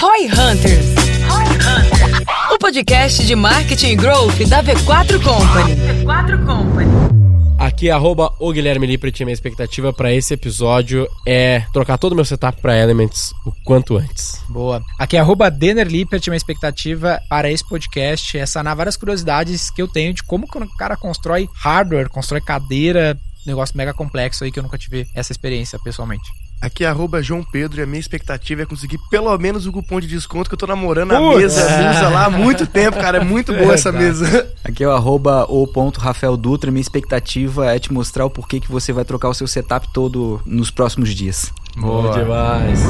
Roy Hunters. O podcast de marketing e growth da V4 Company. V4 Company. Aqui, arroba o Guilherme Lippert, minha expectativa para esse episódio é trocar todo o meu setup para Elements o quanto antes. Boa. Aqui, arroba Denner Lippert, minha expectativa para esse podcast é sanar várias curiosidades que eu tenho de como o cara constrói hardware, constrói cadeira, negócio mega complexo aí que eu nunca tive essa experiência pessoalmente. Aqui é arroba João Pedro e a minha expectativa é conseguir pelo menos o cupom de desconto que eu tô namorando a mesa musa lá há muito tempo, cara. É muito boa essa mesa. Aqui é o arroba o ponto Rafael Dutra. Minha expectativa é te mostrar o porquê que você vai trocar o seu setup todo nos próximos dias. Boa, boa demais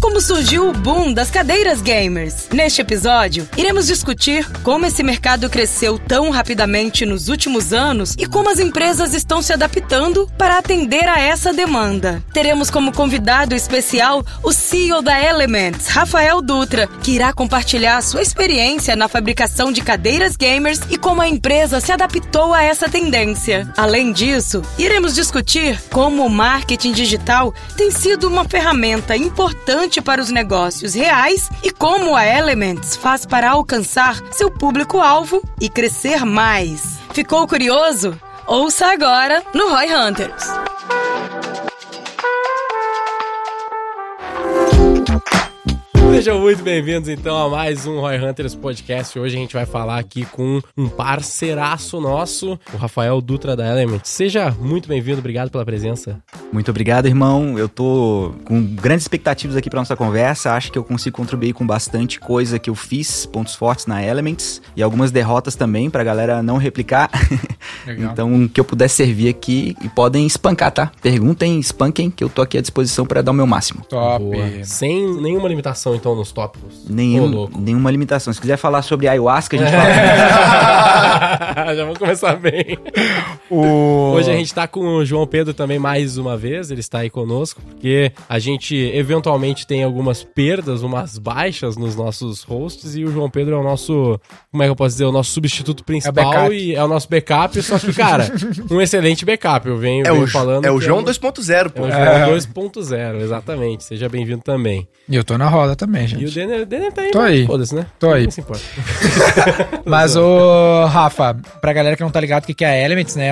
como surgiu o boom das cadeiras gamers. Neste episódio, iremos discutir como esse mercado cresceu tão rapidamente nos últimos anos e como as empresas estão se adaptando para atender a essa demanda. Teremos como convidado especial o CEO da Elements, Rafael Dutra, que irá compartilhar sua experiência na fabricação de cadeiras gamers e como a empresa se adaptou a essa tendência. Além disso, iremos discutir como o marketing digital tem sido uma ferramenta importante para os negócios reais e como a Elements faz para alcançar seu público-alvo e crescer mais. Ficou curioso? Ouça agora no Roy Hunters. Sejam muito bem-vindos então a mais um Roy Hunters Podcast. Hoje a gente vai falar aqui com um parceiraço nosso, o Rafael Dutra da Element. Seja muito bem-vindo, obrigado pela presença. Muito obrigado, irmão. Eu tô com grandes expectativas aqui para nossa conversa. Acho que eu consigo contribuir com bastante coisa que eu fiz, pontos fortes na Elements e algumas derrotas também pra galera não replicar. então, que eu puder servir aqui e podem espancar, tá? Perguntem, espanquem, que eu tô aqui à disposição para dar o meu máximo. Top. Boa. Sem nenhuma limitação, então, nos tópicos. Nenhum, nenhuma limitação. Se quiser falar sobre ayahuasca, a gente fala. Já vamos começar bem. O... Hoje a gente tá com o João Pedro também mais uma vez. Ele está aí conosco, porque a gente eventualmente tem algumas perdas, umas baixas nos nossos hosts. E o João Pedro é o nosso, como é que eu posso dizer, o nosso substituto principal é e é o nosso backup. Só que, cara, um excelente backup. Eu venho, é venho o, falando. É o João 2.0, pô. É o João 2.0, exatamente. Seja bem-vindo também. E eu tô na roda também também, gente. E o Denner, Denner tá aí. Tô aí. Foda-se, né? Tô aí. Não se importa. mas, o Rafa, pra galera que não tá ligado o que é a Elements, né?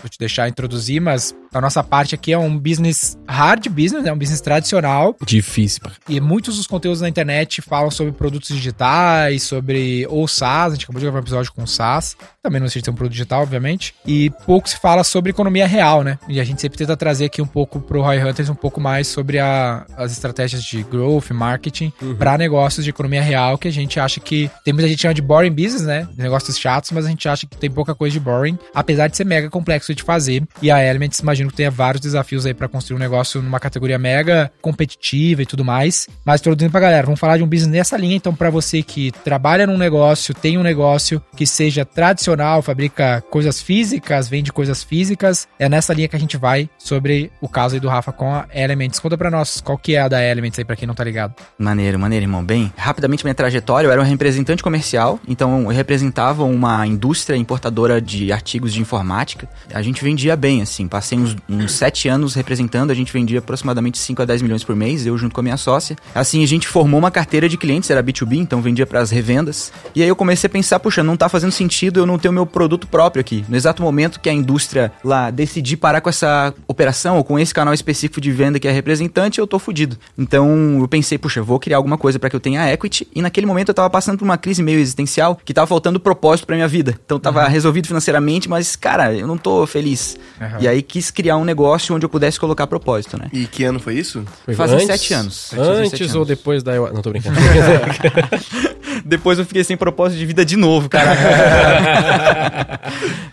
Vou te deixar introduzir, mas a nossa parte aqui é um business hard business, é um business tradicional. Difícil. E muitos dos conteúdos na internet falam sobre produtos digitais, sobre ou SaaS. A gente acabou de gravar um episódio com SaaS. Também não existe um produto digital, obviamente. E pouco se fala sobre economia real, né? E a gente sempre tenta trazer aqui um pouco pro Roy Hunters um pouco mais sobre a, as estratégias de growth, marketing, uhum. para negócios de economia real, que a gente acha que tem muita gente que chama de boring business, né? Negócios chatos, mas a gente acha que tem pouca coisa de boring, apesar de ser mega complexo de fazer. E a Elements, imagino que tenha vários desafios aí para construir um negócio numa categoria mega competitiva e tudo mais. Mas introduzindo pra galera, vamos falar de um business nessa linha, então para você que trabalha num negócio, tem um negócio que seja tradicional fabrica coisas físicas, vende coisas físicas. É nessa linha que a gente vai sobre o caso aí do Rafa com a Elements. Conta pra nós qual que é a da Elements aí pra quem não tá ligado. Maneiro, maneiro, irmão. Bem, rapidamente minha trajetória, eu era um representante comercial, então eu representava uma indústria importadora de artigos de informática. A gente vendia bem, assim, passei uns, uns sete anos representando, a gente vendia aproximadamente 5 a 10 milhões por mês, eu junto com a minha sócia. Assim, a gente formou uma carteira de clientes, era B2B, então vendia para as revendas. E aí eu comecei a pensar, puxa, não tá fazendo sentido eu não ter o meu produto próprio aqui. No exato momento que a indústria lá decidir parar com essa operação ou com esse canal específico de venda que é representante, eu tô fudido. Então eu pensei, puxa, vou criar alguma coisa para que eu tenha equity. E naquele momento eu tava passando por uma crise meio existencial que tava faltando propósito para minha vida. Então tava uhum. resolvido financeiramente, mas cara, eu não tô feliz. Uhum. E aí quis criar um negócio onde eu pudesse colocar propósito, né? E que ano foi isso? Foi Fazem sete anos. Antes sete anos. ou depois da. Não tô brincando. depois eu fiquei sem propósito de vida de novo, cara.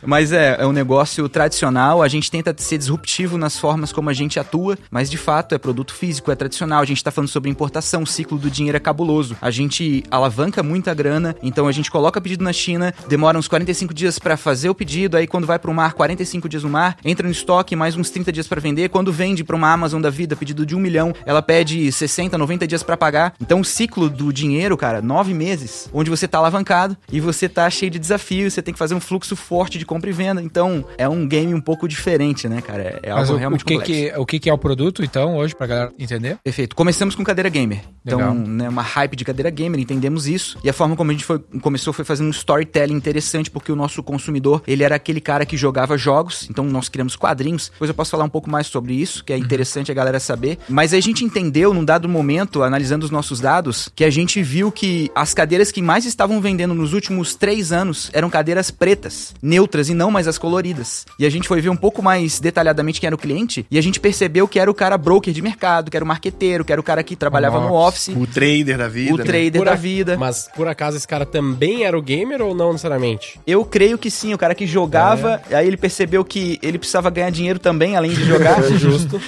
mas é, é um negócio tradicional, a gente tenta ser disruptivo nas formas como a gente atua, mas de fato é produto físico, é tradicional. A gente tá falando sobre importação, o ciclo do dinheiro é cabuloso. A gente alavanca muita grana, então a gente coloca pedido na China, demora uns 45 dias para fazer o pedido, aí quando vai pro mar, 45 dias no mar, entra no estoque, mais uns 30 dias para vender. Quando vende pra uma Amazon da vida, pedido de um milhão, ela pede 60, 90 dias para pagar. Então o ciclo do dinheiro, cara, nove meses meses, onde você tá alavancado e você tá cheio de desafios, você tem que fazer um fluxo forte de compra e venda. Então, é um game um pouco diferente, né, cara? É Mas algo o, realmente o que, complexo. que, o que, que é o produto, então, hoje, pra galera entender? Perfeito. Começamos com cadeira gamer. Então, né, uma hype de cadeira gamer, entendemos isso. E a forma como a gente foi, começou foi fazendo um storytelling interessante, porque o nosso consumidor, ele era aquele cara que jogava jogos. Então, nós criamos quadrinhos. Depois eu posso falar um pouco mais sobre isso, que é interessante a galera saber. Mas a gente entendeu, num dado momento, analisando os nossos dados, que a gente viu que as cadeiras que mais estavam vendendo nos últimos três anos eram cadeiras pretas, neutras e não mais as coloridas. E a gente foi ver um pouco mais detalhadamente quem era o cliente e a gente percebeu que era o cara broker de mercado, que era o marqueteiro, que era o cara que trabalhava no office, O trader da vida. o né? trader Por da a- vida. Mas por acaso esse cara também era o gamer ou não necessariamente? Eu creio que sim, o cara que jogava, aí ele percebeu que ele precisava ganhar dinheiro também, além de jogar. É justo.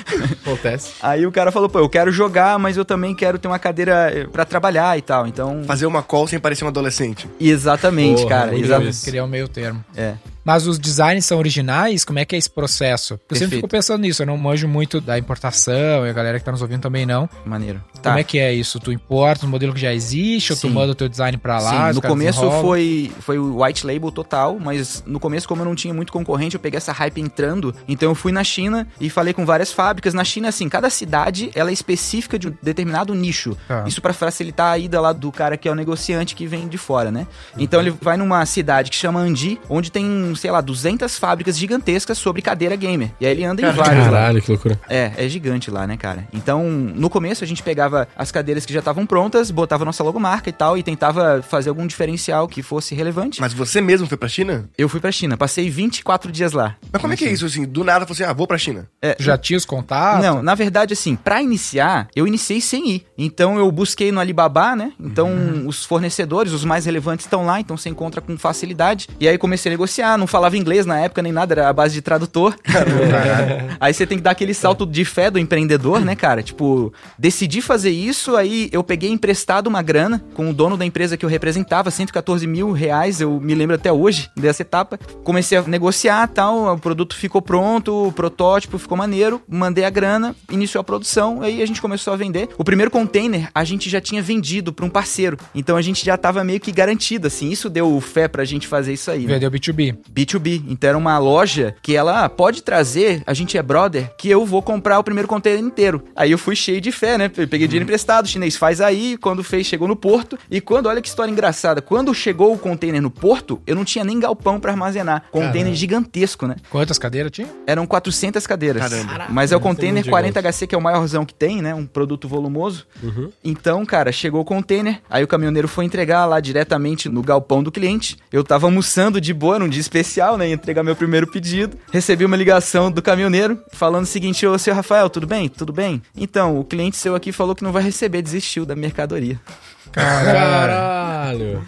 Acontece. Aí o cara falou, pô, eu quero jogar, mas eu também quero ter uma cadeira eh, pra trabalhar e tal. Então. Fazer uma call sem parecer um adolescente. Exatamente, Porra, cara. muito Exa isso. Criar um meio termo. é. Mas os designs são originais? Como é que é esse processo? Eu sempre Perfeito. fico pensando nisso, eu não manjo muito da importação, e a galera que tá nos ouvindo também não. Maneiro. Tá. Como é que é isso? Tu importa um modelo que já existe, ou tu Sim. manda o teu design pra lá? Sim, no começo desenrolam? foi, foi o white label total, mas no começo, como eu não tinha muito concorrente, eu peguei essa hype entrando. Então eu fui na China e falei com várias fábricas. Na China, assim, cada cidade ela é específica de um determinado nicho. Tá. Isso pra facilitar a ida lá do cara que é o negociante que vem de fora, né? Então ele vai numa cidade que chama Andi, onde tem, sei lá, 200 fábricas gigantescas sobre cadeira gamer. E aí ele anda em vários lá. Caralho, que loucura. É, é gigante lá, né, cara? Então, no começo a gente pegava as cadeiras que já estavam prontas, botava nossa logomarca e tal, e tentava fazer algum diferencial que fosse relevante. Mas você mesmo foi pra China? Eu fui pra China, passei 24 dias lá. Mas como é que é isso, assim? Do nada, você, ah, vou pra China. É, já tinha os contatos? Não, na verdade, assim, pra iniciar, eu iniciei sem ir. Então eu busquei no Alibaba, né? Então os fornecedores, os mais relevantes estão lá, então você encontra com facilidade. E aí comecei a negociar, não falava inglês na época nem nada, era a base de tradutor. aí você tem que dar aquele salto de fé do empreendedor, né, cara? Tipo, decidi fazer isso, aí eu peguei emprestado uma grana com o dono da empresa que eu representava, 114 mil reais, eu me lembro até hoje dessa etapa. Comecei a negociar tal, o produto ficou pronto, o protótipo ficou maneiro, mandei a grana, iniciou a produção, aí a gente começou a vender. O primeiro container a gente já tinha vendido para um parceiro, então a gente já tava meio que garantido, assim, isso deu fé pra gente fazer isso aí. né? Vendeu B2B. B2B. Então era uma loja que ela pode trazer, a gente é brother, que eu vou comprar o primeiro container inteiro. Aí eu fui cheio de fé, né? Peguei dinheiro emprestado, o chinês faz aí, quando fez, chegou no porto. E quando, olha que história engraçada, quando chegou o container no porto, eu não tinha nem galpão pra armazenar. Container gigantesco, né? Quantas cadeiras tinha? Eram 400 cadeiras. Caramba. Mas é o é container muito 40HC, que é o maiorzão que tem, né? Um produto volumoso. Então, cara, chegou o container, aí o caminhoneiro foi entregar lá diretamente no galpão do cliente. Eu tava almoçando de boa, num dia especial, né? Ia entregar meu primeiro pedido. Recebi uma ligação do caminhoneiro falando o seguinte: Ô, seu Rafael, tudo bem? Tudo bem? Então, o cliente seu aqui falou que não vai receber, desistiu da mercadoria. Caralho.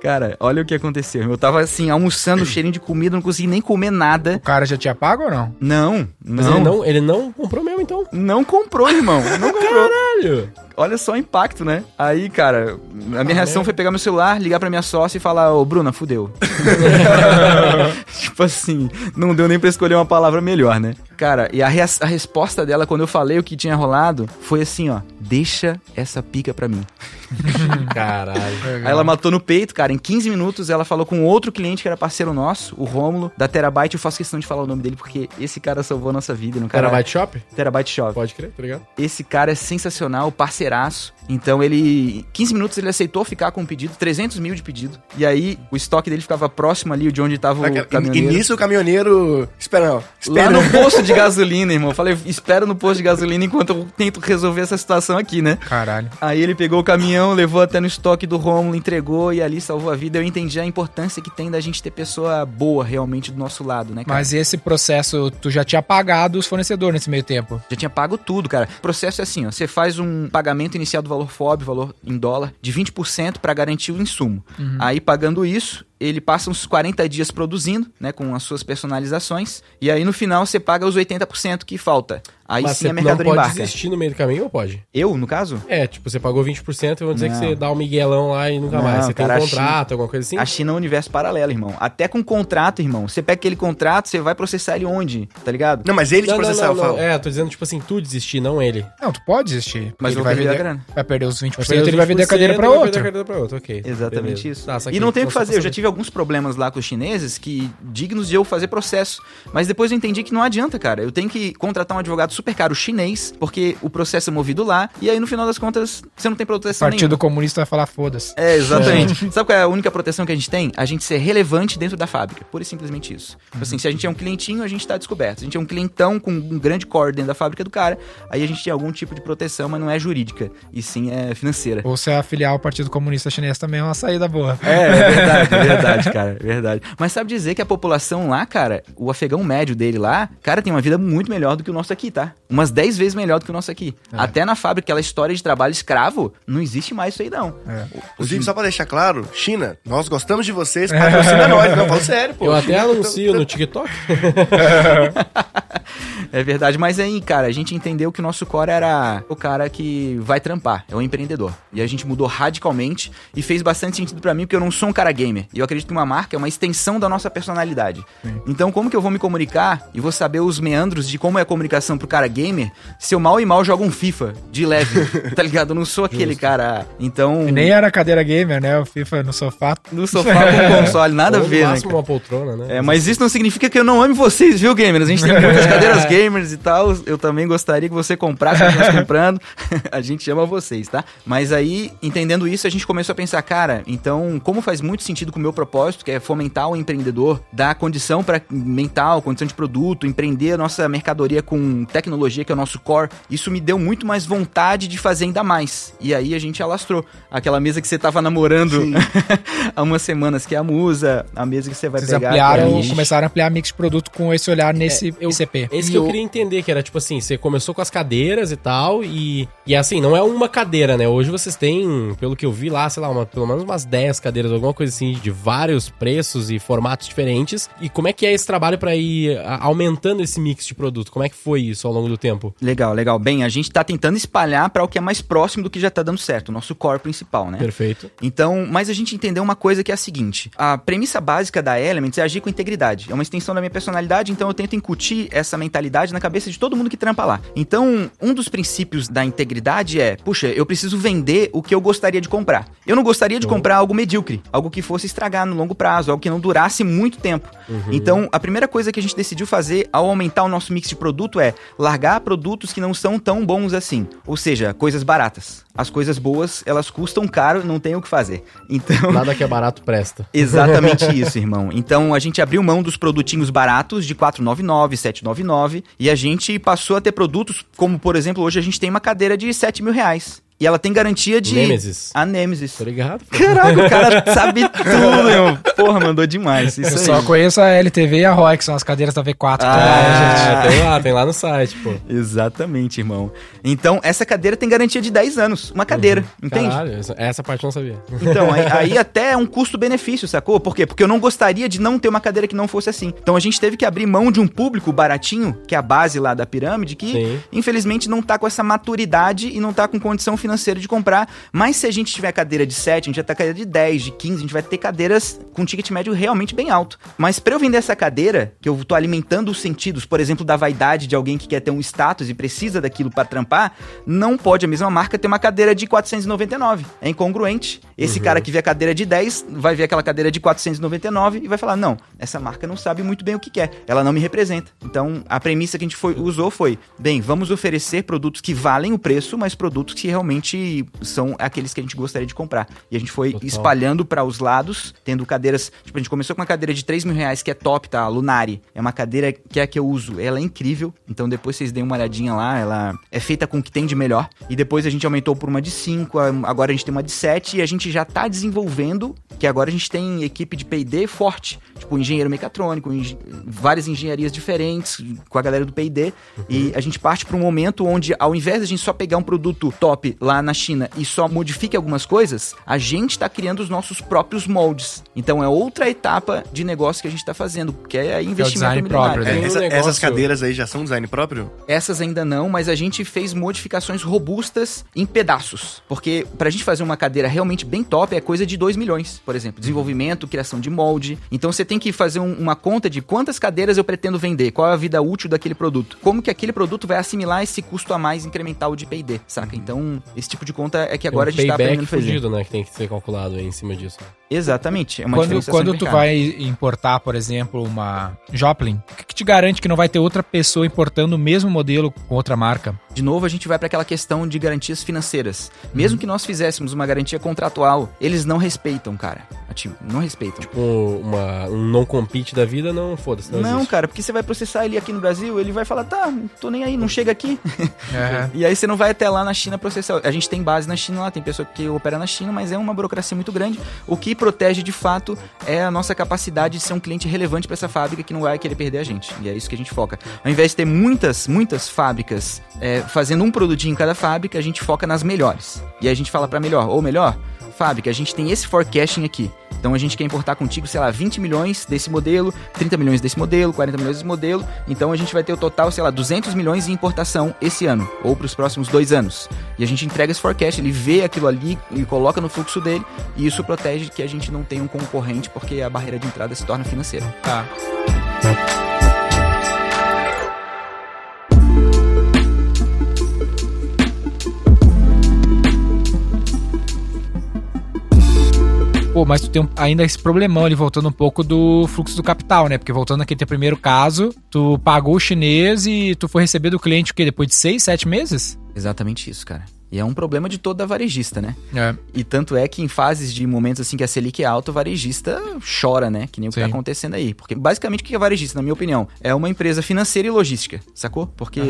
Cara, olha o que aconteceu. Eu tava assim, almoçando, cheirinho de comida, não consegui nem comer nada. O cara já tinha pago ou não? Não, Mas não. ele não, ele não comprou mesmo, então. Não comprou, irmão. Não comprou. Caralho. Olha só o impacto, né? Aí, cara, a minha reação foi pegar meu celular, ligar pra minha sócia e falar, ô, Bruna, fudeu. tipo assim, não deu nem pra escolher uma palavra melhor, né? Cara, e a, a resposta dela quando eu falei o que tinha rolado foi assim, ó, deixa essa pica pra mim. Caralho. Aí ela matou no peito, cara. Em 15 minutos ela falou com outro cliente que era parceiro nosso, o Rômulo, da Terabyte. Eu faço questão de falar o nome dele porque esse cara salvou a nossa vida. Cara Terabyte Shop? Terabyte Shop. Pode crer, tá ligado? Esse cara é sensacional, parceiraço. Então ele, em 15 minutos ele aceitou ficar com o pedido, 300 mil de pedido. E aí o estoque dele ficava próximo ali de onde tava o e caminhoneiro. nisso o caminhoneiro. Espera, não. Lá Espera. no posto de gasolina, irmão. Falei, espera no posto de gasolina enquanto eu tento resolver essa situação aqui, né? Caralho. Aí ele pegou o caminhão, levou até no estoque do Rômulo, entregou e ali salvou a vida. Eu entendi a importância que tem da gente ter pessoa boa realmente do nosso lado, né, cara? Mas esse processo, tu já tinha pagado os fornecedores nesse meio tempo. Já tinha pago tudo, cara. O processo é assim, ó. Você faz um pagamento inicial do valor FOB, valor em dólar, de 20% pra garantir o insumo. Aí, pagando isso, ele passa uns 40 dias produzindo, né, com as suas personalizações, e aí no final você paga os 80% que falta. Aí Mas sim você a não mercadoria pode embarca. desistir no meio do caminho ou pode? Eu, no caso? É, tipo, você pagou 20% e vão dizer Não. que você dá um miguelão lá e nunca Não, mais. Você cara, tem um contrato, alguma coisa assim? A China é um universo paralelo, irmão. Até com contrato, irmão. Você pega aquele contrato, você vai processar ele onde? Tá ligado? Não, mas ele te Não, não, processar, não, eu não. falo. É, tô dizendo, tipo assim, tu desistir, não ele. Não, tu pode desistir. Mas ele vai perder a vender, grana. vai perder os 20%, Vai perder ele vai vender a cadeira 20%, pra vai outro. perder a cadeira pra outro, ok. Exatamente Beleza. isso. Tá, e não tem o que fazer. Eu já tive alguns problemas lá com os chineses que dignos de eu fazer processo. Mas depois eu entendi que não adianta, cara. Eu tenho que contratar um advogado super caro chinês, porque o processo é movido lá. E aí, no final das contas, você não tem proteção Partido nenhuma. Comunista vai falar foda-se. É, exatamente. Sabe qual é a única proteção que a gente tem? A gente ser relevante dentro da fábrica. Pura e simplesmente isso. Tipo assim, se a gente é um clientinho, a gente tá descoberto. Se a gente é um clientão com um grande core dentro da fábrica do cara, aí a gente tem algum tipo de proteção, mas não é jurídica. E sim é financeira. Ou se afiliar ao Partido Comunista Chinês também é uma saída boa. É, é verdade, é verdade, cara, é verdade. Mas sabe dizer que a população lá, cara, o afegão médio dele lá, cara, tem uma vida muito melhor do que o nosso aqui, tá? Umas 10 vezes melhor do que o nosso aqui. Até na fábrica, aquela história de trabalho escravo, não existe mais isso aí, não. É. Inclusive, só pra deixar claro, China, nós gostamos de vocês, patrocina nós. Não, falo sério, pô. Eu até China- anuncio no TikTok. É verdade, mas aí, cara, a gente entendeu que o nosso core era o cara que vai trampar, é o empreendedor. E a gente mudou radicalmente e fez bastante sentido pra mim, porque eu não sou um cara gamer. E eu acredito que uma marca é uma extensão da nossa personalidade. Então, como que eu vou me comunicar e vou saber os meandros de como é a comunicação pro cara gamer se eu mal e mal jogo um FIFA de leve, tá ligado? Eu não sou aquele cara. Então, E nem era cadeira gamer, né? O FIFA no sofá. no sofá com o console, nada a Ou no ver, né? máximo cara? uma poltrona, né? É, mas isso não significa que eu não ame vocês, viu, gamers? A gente tem muitas cadeiras gamers e tal. Eu também gostaria que você comprasse, nós comprando. a gente ama vocês, tá? Mas aí, entendendo isso, a gente começou a pensar, cara, então, como faz muito sentido com o meu propósito, que é fomentar o empreendedor, dar condição para mental, condição de produto, empreender a nossa mercadoria com tecnologia, que é o nosso core, isso me deu muito mais vontade de fazer ainda mais. E aí a gente alastrou. Aquela mesa que você tava namorando há umas semanas, que é a Musa, a mesa que você vai Vocês pegar. ampliaram, é começaram a ampliar mix de produto com esse olhar nesse eu- ICP. Esse E que eu o- queria entender, que era tipo assim, você começou com as cadeiras e tal, e, e assim, não é uma cadeira, né? Hoje vocês têm, pelo que eu vi lá, sei lá, uma- pelo menos umas 10 cadeiras, alguma coisa assim, de vários preços e formatos diferentes. E como é que é esse trabalho pra ir aumentando esse mix de produto? Como é que foi isso ao longo do tempo? Legal, legal. Bem, a gente tá tentando espalhar para o que é mais próximo do que já tá dando certo, o nosso core principal, né? Perfeito. Então, mas a gente entendeu uma coisa que é a seguinte: a premissa básica da Elements é agir com integridade. É uma extensão da minha personalidade, então eu tento incutir essa mentalidade na cabeça de todo mundo que trampa lá. Então, um dos princípios da integridade é: puxa, eu preciso vender o que eu gostaria de comprar. Eu não gostaria de comprar algo medíocre, algo que fosse estragar no longo prazo, algo que não durasse muito tempo. Então, a primeira coisa que a gente decidiu fazer ao aumentar o nosso mix de produto é largar produtos que não são tão bons assim. Ou seja, coisas baratas. As coisas boas, elas custam caro, não tem o que fazer. Então, Nada que é barato presta. Exatamente isso, irmão. Então a gente abriu mão dos produtinhos baratos de 499, 799 e a gente passou a ter produtos como, por exemplo, hoje a gente tem uma cadeira de 7 mil reais. E ela tem garantia de. Nemesis. A Nemesis. Tô ligado? pô. Caraca, o cara sabe tudo, irmão. Porra, mandou demais. Isso Eu aí. só conheço a LTV e a ROI, que são as cadeiras da V4. Ah, tá? É, tem lá, tem lá no site, pô. Exatamente, irmão. Então, essa cadeira tem garantia de 10 anos. Uma cadeira, entende? Caralho, essa, essa parte eu não sabia. Então, aí, aí até é um custo-benefício, sacou? Por quê? Porque eu não gostaria de não ter uma cadeira que não fosse assim. Então a gente teve que abrir mão de um público baratinho, que é a base lá da pirâmide, que Sim. infelizmente não tá com essa maturidade e não tá com condição financeira de comprar. Mas se a gente tiver cadeira de 7, a gente vai ter cadeira de 10, de 15, a gente vai ter cadeiras com ticket médio realmente bem alto. Mas pra eu vender essa cadeira, que eu tô alimentando os sentidos, por exemplo, da vaidade de alguém que quer ter um status e precisa daquilo pra trampar, não pode a mesma marca ter uma cadeira de 499. É incongruente. Esse cara que vê a cadeira de 10 vai ver aquela cadeira de 499 e vai falar: não, essa marca não sabe muito bem o que quer, ela não me representa. Então a premissa que a gente foi- usou foi: bem, vamos oferecer produtos que valem o preço, mas produtos que realmente são aqueles que a gente gostaria de comprar. E a gente foi Total. espalhando para os lados, tendo cadeiras. Tipo, a gente começou com uma cadeira de 3 mil reais que é top, tá? A Lunari. É uma cadeira que é a que eu uso. Ela é incrível. Então depois vocês deem uma olhadinha lá. Ela é feita com o que tem de melhor. E depois a gente aumentou por uma de 5. Agora a gente tem uma de 7 e a gente já tá desenvolvendo que agora a gente tem equipe de P&D forte, tipo engenheiro mecatrônico, engen várias engenharias diferentes com a galera do P&D, uhum. e a gente parte para um momento onde ao invés de a gente só pegar um produto top lá na China e só modifique algumas coisas, a gente está criando os nossos próprios moldes. Então é outra etapa de negócio que a gente está fazendo, que é investimento é próprio. Né? É, essa, negócio... Essas cadeiras aí já são design próprio? Essas ainda não, mas a gente fez modificações robustas em pedaços. Porque pra gente fazer uma cadeira realmente bem top é coisa de 2 milhões, por exemplo. Desenvolvimento, criação de molde. Então você tem que fazer um, uma conta de quantas cadeiras eu pretendo vender, qual é a vida útil daquele produto. Como que aquele produto vai assimilar esse custo a mais incremental de P&D, saca? Então, esse tipo de conta é que agora um a gente tá aprendendo a fazer. fugido, né? Que tem que ser calculado aí em cima disso. Exatamente. É uma quando quando tu vai importar, por exemplo, uma Joplin, o que, que te garante que não vai ter outra pessoa importando o mesmo modelo com outra marca? De novo, a gente vai para aquela questão de garantias financeiras. Mesmo uhum. que nós fizéssemos uma garantia contratual, eles não respeitam, cara. Tipo, não respeitam. Tipo, uma, um non-compete da vida, não foda-se. Não, não cara, porque você vai processar ele aqui no Brasil, ele vai falar, tá, tô nem aí, não chega aqui. Uhum. e aí você não vai até lá na China processar. A gente tem base na China lá, tem pessoa que opera na China, mas é uma burocracia muito grande. O que protege de fato é a nossa capacidade de ser um cliente relevante para essa fábrica que não vai querer perder a gente. E é isso que a gente foca. Ao invés de ter muitas, muitas fábricas é, fazendo um produtinho em cada fábrica, a gente foca nas melhores. E aí a gente fala para melhor, ou melhor, fábrica, a gente tem esse forecasting aqui. Então a gente quer importar contigo, sei lá, 20 milhões desse modelo, 30 milhões desse modelo, 40 milhões desse modelo. Então a gente vai ter o total, sei lá, 200 milhões em importação esse ano, ou para os próximos dois anos. E a gente entrega esse forecast, ele vê aquilo ali e coloca no fluxo dele, e isso protege que a gente não tenha um concorrente, porque a barreira de entrada se torna financeira. Tá. Pô, mas tu tem um, ainda esse problemão ali, voltando um pouco do fluxo do capital, né? Porque voltando aqui teu primeiro caso, tu pagou o chinês e tu foi receber do cliente o quê? Depois de seis, sete meses? Exatamente isso, cara. E é um problema de toda varejista, né? É. E tanto é que em fases de momentos assim que a Selic é alta, o varejista chora, né? Que nem o que tá acontecendo aí. Porque basicamente o que é varejista, na minha opinião? É uma empresa financeira e logística, sacou? Porque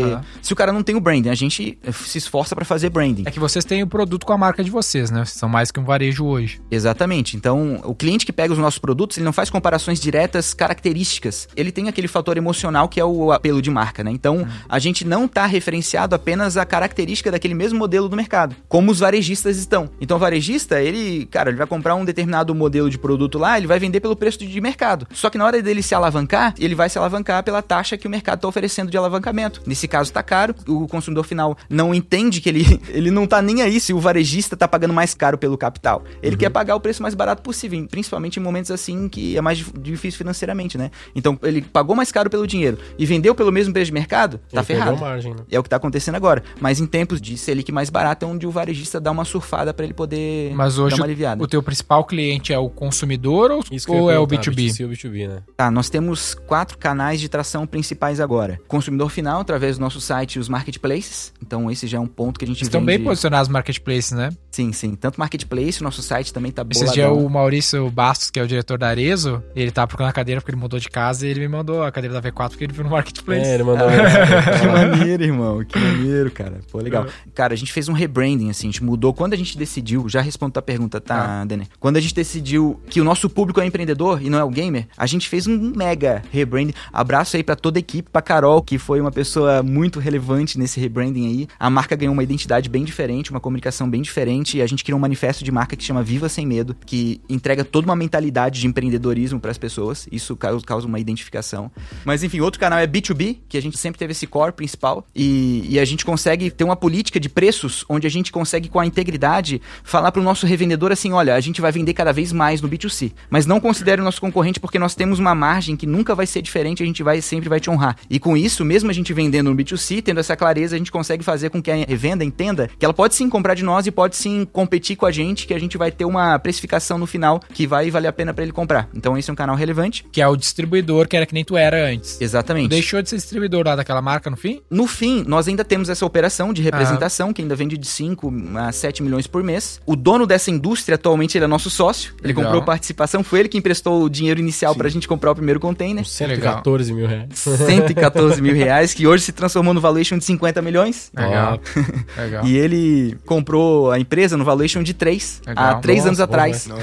se o cara não tem o branding, a gente se esforça para fazer branding. É que vocês têm o produto com a marca de vocês, né? Vocês são mais que um varejo hoje. Exatamente. Então, o cliente que pega os nossos produtos, ele não faz comparações diretas, características. Ele tem aquele fator emocional que é o apelo de marca, né? Então, hum. a gente não tá referenciado apenas a característica daquele mesmo modelo do mercado, como os varejistas estão. Então o varejista, ele, cara, ele vai comprar um determinado modelo de produto lá, ele vai vender pelo preço de mercado. Só que na hora dele se alavancar, ele vai se alavancar pela taxa que o mercado está oferecendo de alavancamento. Nesse caso tá caro, o consumidor final não entende que ele, ele não tá nem aí se o varejista tá pagando mais caro pelo capital. Ele uhum. quer pagar o preço mais barato possível, principalmente em momentos assim que é mais difícil financeiramente, né? Então ele pagou mais caro pelo dinheiro e vendeu pelo mesmo preço de mercado, tá ele ferrado. Margem, né? É o que tá acontecendo agora. Mas em tempos de Selic mais barato é onde o varejista dá uma surfada para ele poder Mas hoje dar uma aliviada. o teu principal cliente é o consumidor ou, ou é o B2B? B2C ou B2B, né? Tá, nós temos quatro canais de tração principais agora. Consumidor final, através do nosso site, os marketplaces. Então esse já é um ponto que a gente Estão vende... bem posicionados os marketplaces, né? Sim, sim. Tanto marketplace, o nosso site também tá Esse dia o Maurício Bastos, que é o diretor da Arezo, ele tá procurando a cadeira porque ele mudou de casa e ele me mandou a cadeira da V4 porque ele viu no marketplace. É, ele mandou. que maneiro, irmão. Que maneiro, cara. Pô, legal. Cara, a gente fez um rebranding, assim, a gente mudou. Quando a gente decidiu, já respondo a pergunta, tá, ah. Quando a gente decidiu que o nosso público é empreendedor e não é o gamer, a gente fez um mega rebranding. Abraço aí para toda a equipe, pra Carol, que foi uma pessoa muito relevante nesse rebranding aí. A marca ganhou uma identidade bem diferente, uma comunicação bem diferente e a gente criou um manifesto de marca que chama Viva Sem Medo, que entrega toda uma mentalidade de empreendedorismo para as pessoas. Isso causa uma identificação. Mas enfim, outro canal é B2B, que a gente sempre teve esse core principal e, e a gente consegue ter uma política de preços onde a gente consegue com a integridade falar para o nosso revendedor assim, olha, a gente vai vender cada vez mais no B2C, mas não considere o nosso concorrente porque nós temos uma margem que nunca vai ser diferente, a gente vai sempre vai te honrar. E com isso, mesmo a gente vendendo no B2C, tendo essa clareza, a gente consegue fazer com que a revenda entenda que ela pode sim comprar de nós e pode sim competir com a gente, que a gente vai ter uma precificação no final que vai valer a pena para ele comprar. Então esse é um canal relevante. Que é o distribuidor que era que nem tu era antes. Exatamente. Tu deixou de ser distribuidor lá daquela marca no fim? No fim, nós ainda temos essa operação de representação, ah. que ainda vende de 5 a 7 milhões por mês. O dono dessa indústria atualmente ele é nosso sócio. Ele Legal. comprou participação, foi ele que emprestou o dinheiro inicial para a gente comprar o primeiro container. 114 mil reais. 114 mil reais, que hoje se transformou no valuation de 50 milhões. Legal. Legal. e ele comprou a empresa no valuation de 3 Legal. há 3 Nossa, anos atrás. Nossa.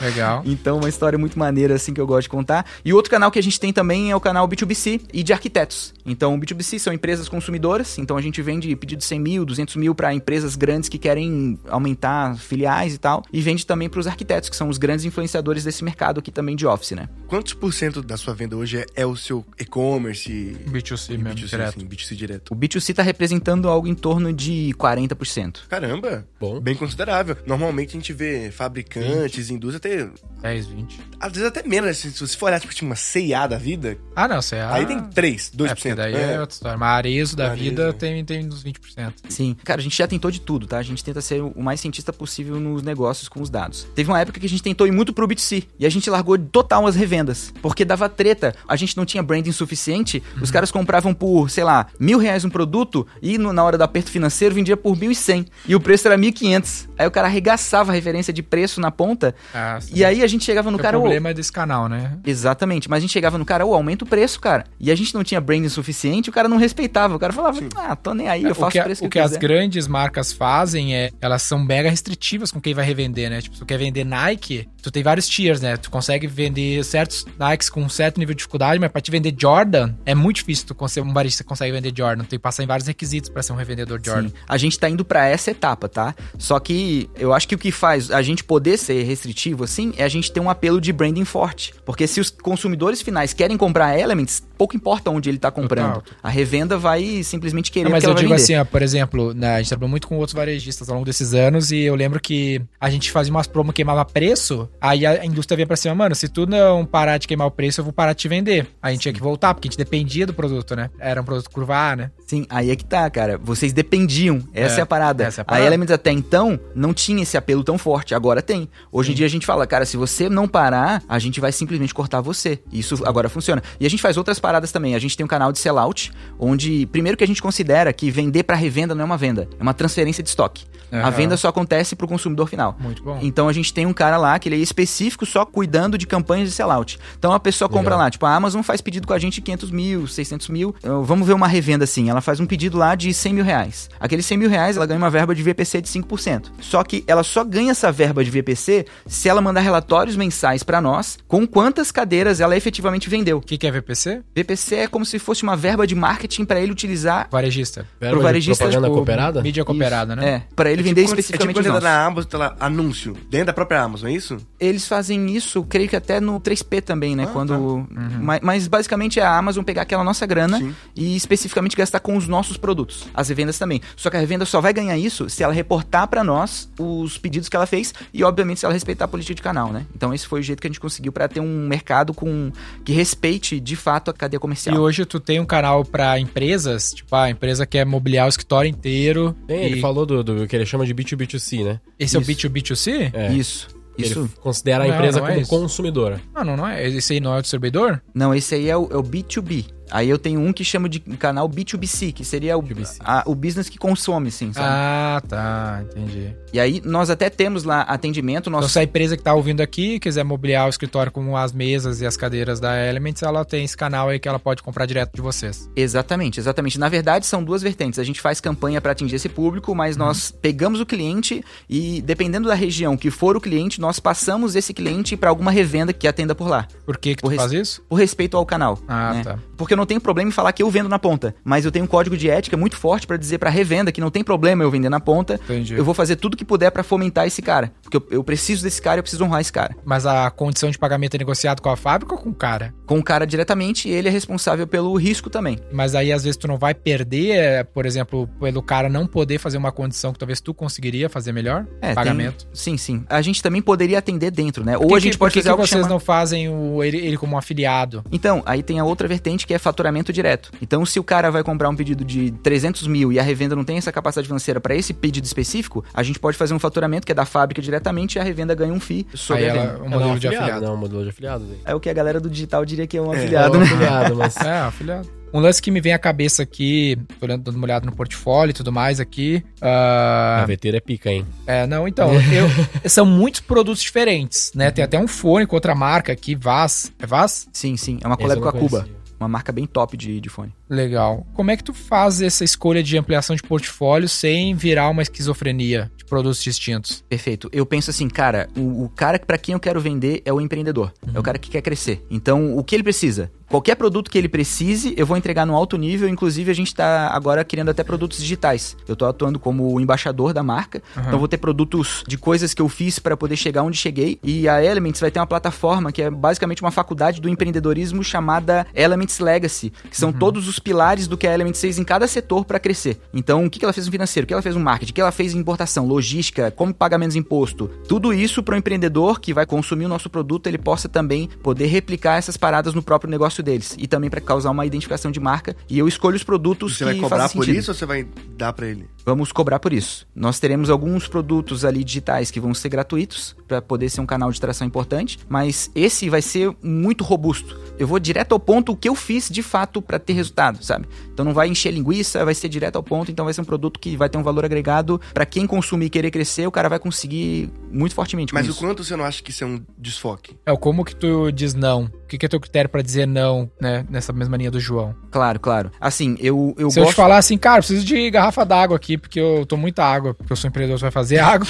Legal. Então, uma história muito maneira, assim, que eu gosto de contar. E outro canal que a gente tem também é o canal B2BC e de arquitetos. Então, o B2BC são empresas consumidoras, então a gente vende pedido de 100 mil, 200 mil para empresas grandes que querem aumentar filiais e tal. E vende também para os arquitetos, que são os grandes influenciadores desse mercado aqui também de office, né? Quantos por cento da sua venda hoje é, é o seu e-commerce? B2C mesmo, B2C, direto. assim, B2C direto. O B2C tá representando algo em torno de 40%. Caramba, Bom. bem considerável. Normalmente a gente vê fabricantes, indústria ter, 10, 20. às vezes até menos, assim, se você for olhar, tipo, tinha uma C&A da vida, Ah, não, é. aí tem 3, 2%. É, daí é, outra história. Mas Arezo da Arezo. vida tem, tem uns 20%. Sim. Cara, a gente já tentou de tudo, tá? A gente tenta ser o mais cientista possível nos negócios com os dados. Teve uma época que a gente tentou ir muito pro B2C e a gente largou total as revendas, porque dava treta. A gente não tinha branding suficiente, os caras compravam por, sei lá, mil reais um produto e no- na hora do aperto financeiro vendia por mil e cem. E o preço era mil e quinhentos. Aí o cara arregaçava a referência de preço na ponta Ah, sim. e aí a gente chegava no o cara... "Ô, problema é desse canal, né? Exatamente, mas a gente chegava no cara, ô, aumenta o preço, cara. E a gente não tinha branding suficiente, o cara não respeitava. O cara falava, ah, tô nem aí, eu É, o faço que, o a- preço que, o que eu as quiser. Grandes marcas fazem é, elas são mega restritivas com quem vai revender, né? Tipo, se tu quer vender Nike, tu tem vários tiers, né? Tu consegue vender certos Nikes com um certo nível de dificuldade, mas pra te vender Jordan, é muito difícil tu conseguir, um barista consegue vender Jordan. Tu tem que passar em vários requisitos pra ser um revendedor Jordan. Sim. A gente tá indo pra essa etapa, tá? Só que eu acho que o que faz a gente poder ser restritivo assim é a gente ter um apelo de branding forte. Porque se os consumidores finais querem comprar Elements, pouco importa onde ele tá comprando. Total. A revenda vai simplesmente querer Não, mas eu digo vender. assim, ó, por exemplo, né, a gente trabalhou muito com outros varejistas ao longo desses anos e eu lembro que a gente fazia umas promos queimava preço, aí a indústria vinha pra cima, mano, se tu não parar de queimar o preço, eu vou parar de te vender. Aí a gente tinha que voltar, porque a gente dependia do produto, né? Era um produto curva A, né? Sim, aí é que tá, cara. Vocês dependiam. Essa é, É, a parada. essa é a a, parada. Elements até então não tinha esse apelo tão forte. Agora tem. Hoje em dia a gente fala, cara, se você não parar, a gente vai simplesmente cortar você. Isso agora funciona. E a gente faz outras paradas também. A gente tem um canal de sellout, onde primeiro que a gente considera que vender pra revenda não é uma venda, é uma transferência de estoque. A Aham. venda só acontece pro consumidor final. Muito bom. Então a gente tem um cara lá que ele é específico só cuidando de campanhas de sellout. Então a pessoa compra Legal. lá, tipo, a Amazon faz pedido com a gente de 500 mil, 600 mil. Vamos ver uma revenda assim. Ela faz um pedido lá de 100 mil reais. Aqueles 100 mil reais ela ganha uma verba de VPC de 5%. Só que ela só ganha essa verba de VPC se ela mandar relatórios mensais pra nós com quantas cadeiras ela efetivamente vendeu. O que, que é VPC? VPC é como se fosse uma verba de marketing pra ele utilizar. Varejista. Verba de varejista, propaganda Tipo, cooperada? Mídia cooperada, né? É, pra ele É vender tipo quando- especificamente É tipo quando tá na Amazon, tá lá, anúncio, dentro da própria Amazon, é isso? Eles fazem isso, creio que até no 3P também, né? Ah, Quando. tá. Uhum. Mas, mas basicamente é a Amazon pegar aquela nossa grana Sim. e especificamente gastar com os nossos produtos. As revendas também. Só que a revenda só vai ganhar isso se ela reportar pra nós os pedidos que ela fez e, obviamente, se ela respeitar a política de canal, né? Então esse foi o jeito que a gente conseguiu pra ter um mercado com que respeite de fato a cadeia comercial. E hoje tu tem um canal pra empresas, tipo, a empresa quer mobiliar o escritório inteiro. Tem, e ele falou do, do que ele chama de B2B2C, né? Esse é o Isso. B2B2C? É. Isso. Isso. Ele considera a Não, empresa não é como isso. consumidora. Ah, não, não é. Esse aí não é o distribuidor? Não, esse aí é o, é o B2B. Aí eu tenho um que chamo de canal B2BC, que seria o, B2B. a- o business que consome, sim, sabe? Ah, tá. Entendi. E aí nós até temos lá atendimento, Então, nós se a empresa que tá ouvindo aqui quiser mobiliar o escritório com as mesas e as cadeiras da Elements, ela tem esse canal aí que ela pode comprar direto de vocês. Exatamente, exatamente. Na verdade, são duas vertentes. A gente faz campanha para atingir esse público, mas Uhum. nós pegamos o cliente e, dependendo da região que for o cliente, nós passamos esse cliente para alguma revenda que atenda por lá. Por que que Por tu res- faz isso? Por respeito ao canal. Ah, né? tá. Porque não tenho problema em falar que eu vendo na ponta, mas eu tenho um código de ética muito forte para dizer para revenda que não tem problema eu vender na ponta. Entendi. Eu vou fazer tudo que puder para fomentar esse cara, porque eu, eu preciso desse cara, eu preciso honrar esse cara. Mas a condição de pagamento é negociado com a fábrica ou com o cara? Com o cara diretamente, ele é responsável pelo risco também. Mas aí às vezes tu não vai perder, é, por exemplo, pelo cara não poder fazer uma condição que talvez tu conseguiria fazer melhor? É, pagamento. tem- sim, sim. A gente também poderia atender dentro, né? Ou Por a que gente que- pode que fazer que algo que vocês chama... não fazem o, ele, ele como um afiliado? Então, aí tem a outra vertente que é faturamento direto. Então, se o cara vai comprar um pedido de 300 mil e a revenda não tem essa capacidade financeira para esse pedido específico, a gente pode fazer um faturamento que é da fábrica diretamente e a revenda ganha um FII sobre Aí a ela, venda. um É, modelo não, de afiliado. Não, um modelo de afiliado. daí. É o que a galera do digital diria que é um É, afiliado, é um né? afiliado, mas... É, afiliado. Um lance que me vem à cabeça aqui, olhando, dando uma olhada no portfólio e tudo mais aqui. ah, Gaveteiro é pica, hein? É, não, então, eu, são muitos produtos diferentes, né? Tem até um fone com outra marca aqui, Vaz. É Vaz? Sim, sim. É uma eu com a Cuba. conhecia. Uma marca bem top de, de fone. Legal. Como é que tu faz essa escolha de ampliação de portfólio sem virar uma esquizofrenia de produtos distintos? Perfeito. Eu penso assim, cara, o, o cara para quem eu quero vender é o empreendedor. Uhum. É o cara que quer crescer. Então, o que ele precisa? Qualquer produto que ele precise, eu vou entregar no alto nível. Inclusive, a gente está agora criando até produtos digitais. Eu estou atuando como embaixador da marca. Uhum. Então, vou ter produtos de coisas que eu fiz para poder chegar onde cheguei. E a Elements vai ter uma plataforma que é basicamente uma faculdade do empreendedorismo chamada Elements Legacy, que são uhum. todos os pilares do que a Elements fez em cada setor para crescer. Então, o que ela fez no financeiro? O que ela fez no marketing? O que ela fez em importação, logística, como pagar menos imposto? Tudo isso para o empreendedor que vai consumir o nosso produto, ele possa também poder replicar essas paradas no próprio negócio negócio deles e também para causar uma identificação de marca. E eu escolho os produtos você que Você vai cobrar por isso ou você vai dar para ele? Vamos cobrar por isso. Nós teremos alguns produtos ali digitais que vão ser gratuitos para poder ser um canal de tração importante, mas esse vai ser muito robusto. Eu vou direto ao ponto o que eu fiz de fato para ter resultado, sabe? Então não vai encher linguiça, vai ser direto ao ponto, então vai ser um produto que vai ter um valor agregado para quem consumir e querer crescer, o cara vai conseguir muito fortemente. Mas o quanto você não acha que isso é um desfoque? É, como que tu diz não? O que, que é teu critério para dizer não, né? Nessa mesma linha do João. Claro, claro. Assim, eu, eu Se gosto... eu te falar assim, cara, preciso de garrafa d'água aqui, porque eu tô muita água, porque eu sou empreendedor, você vai fazer água.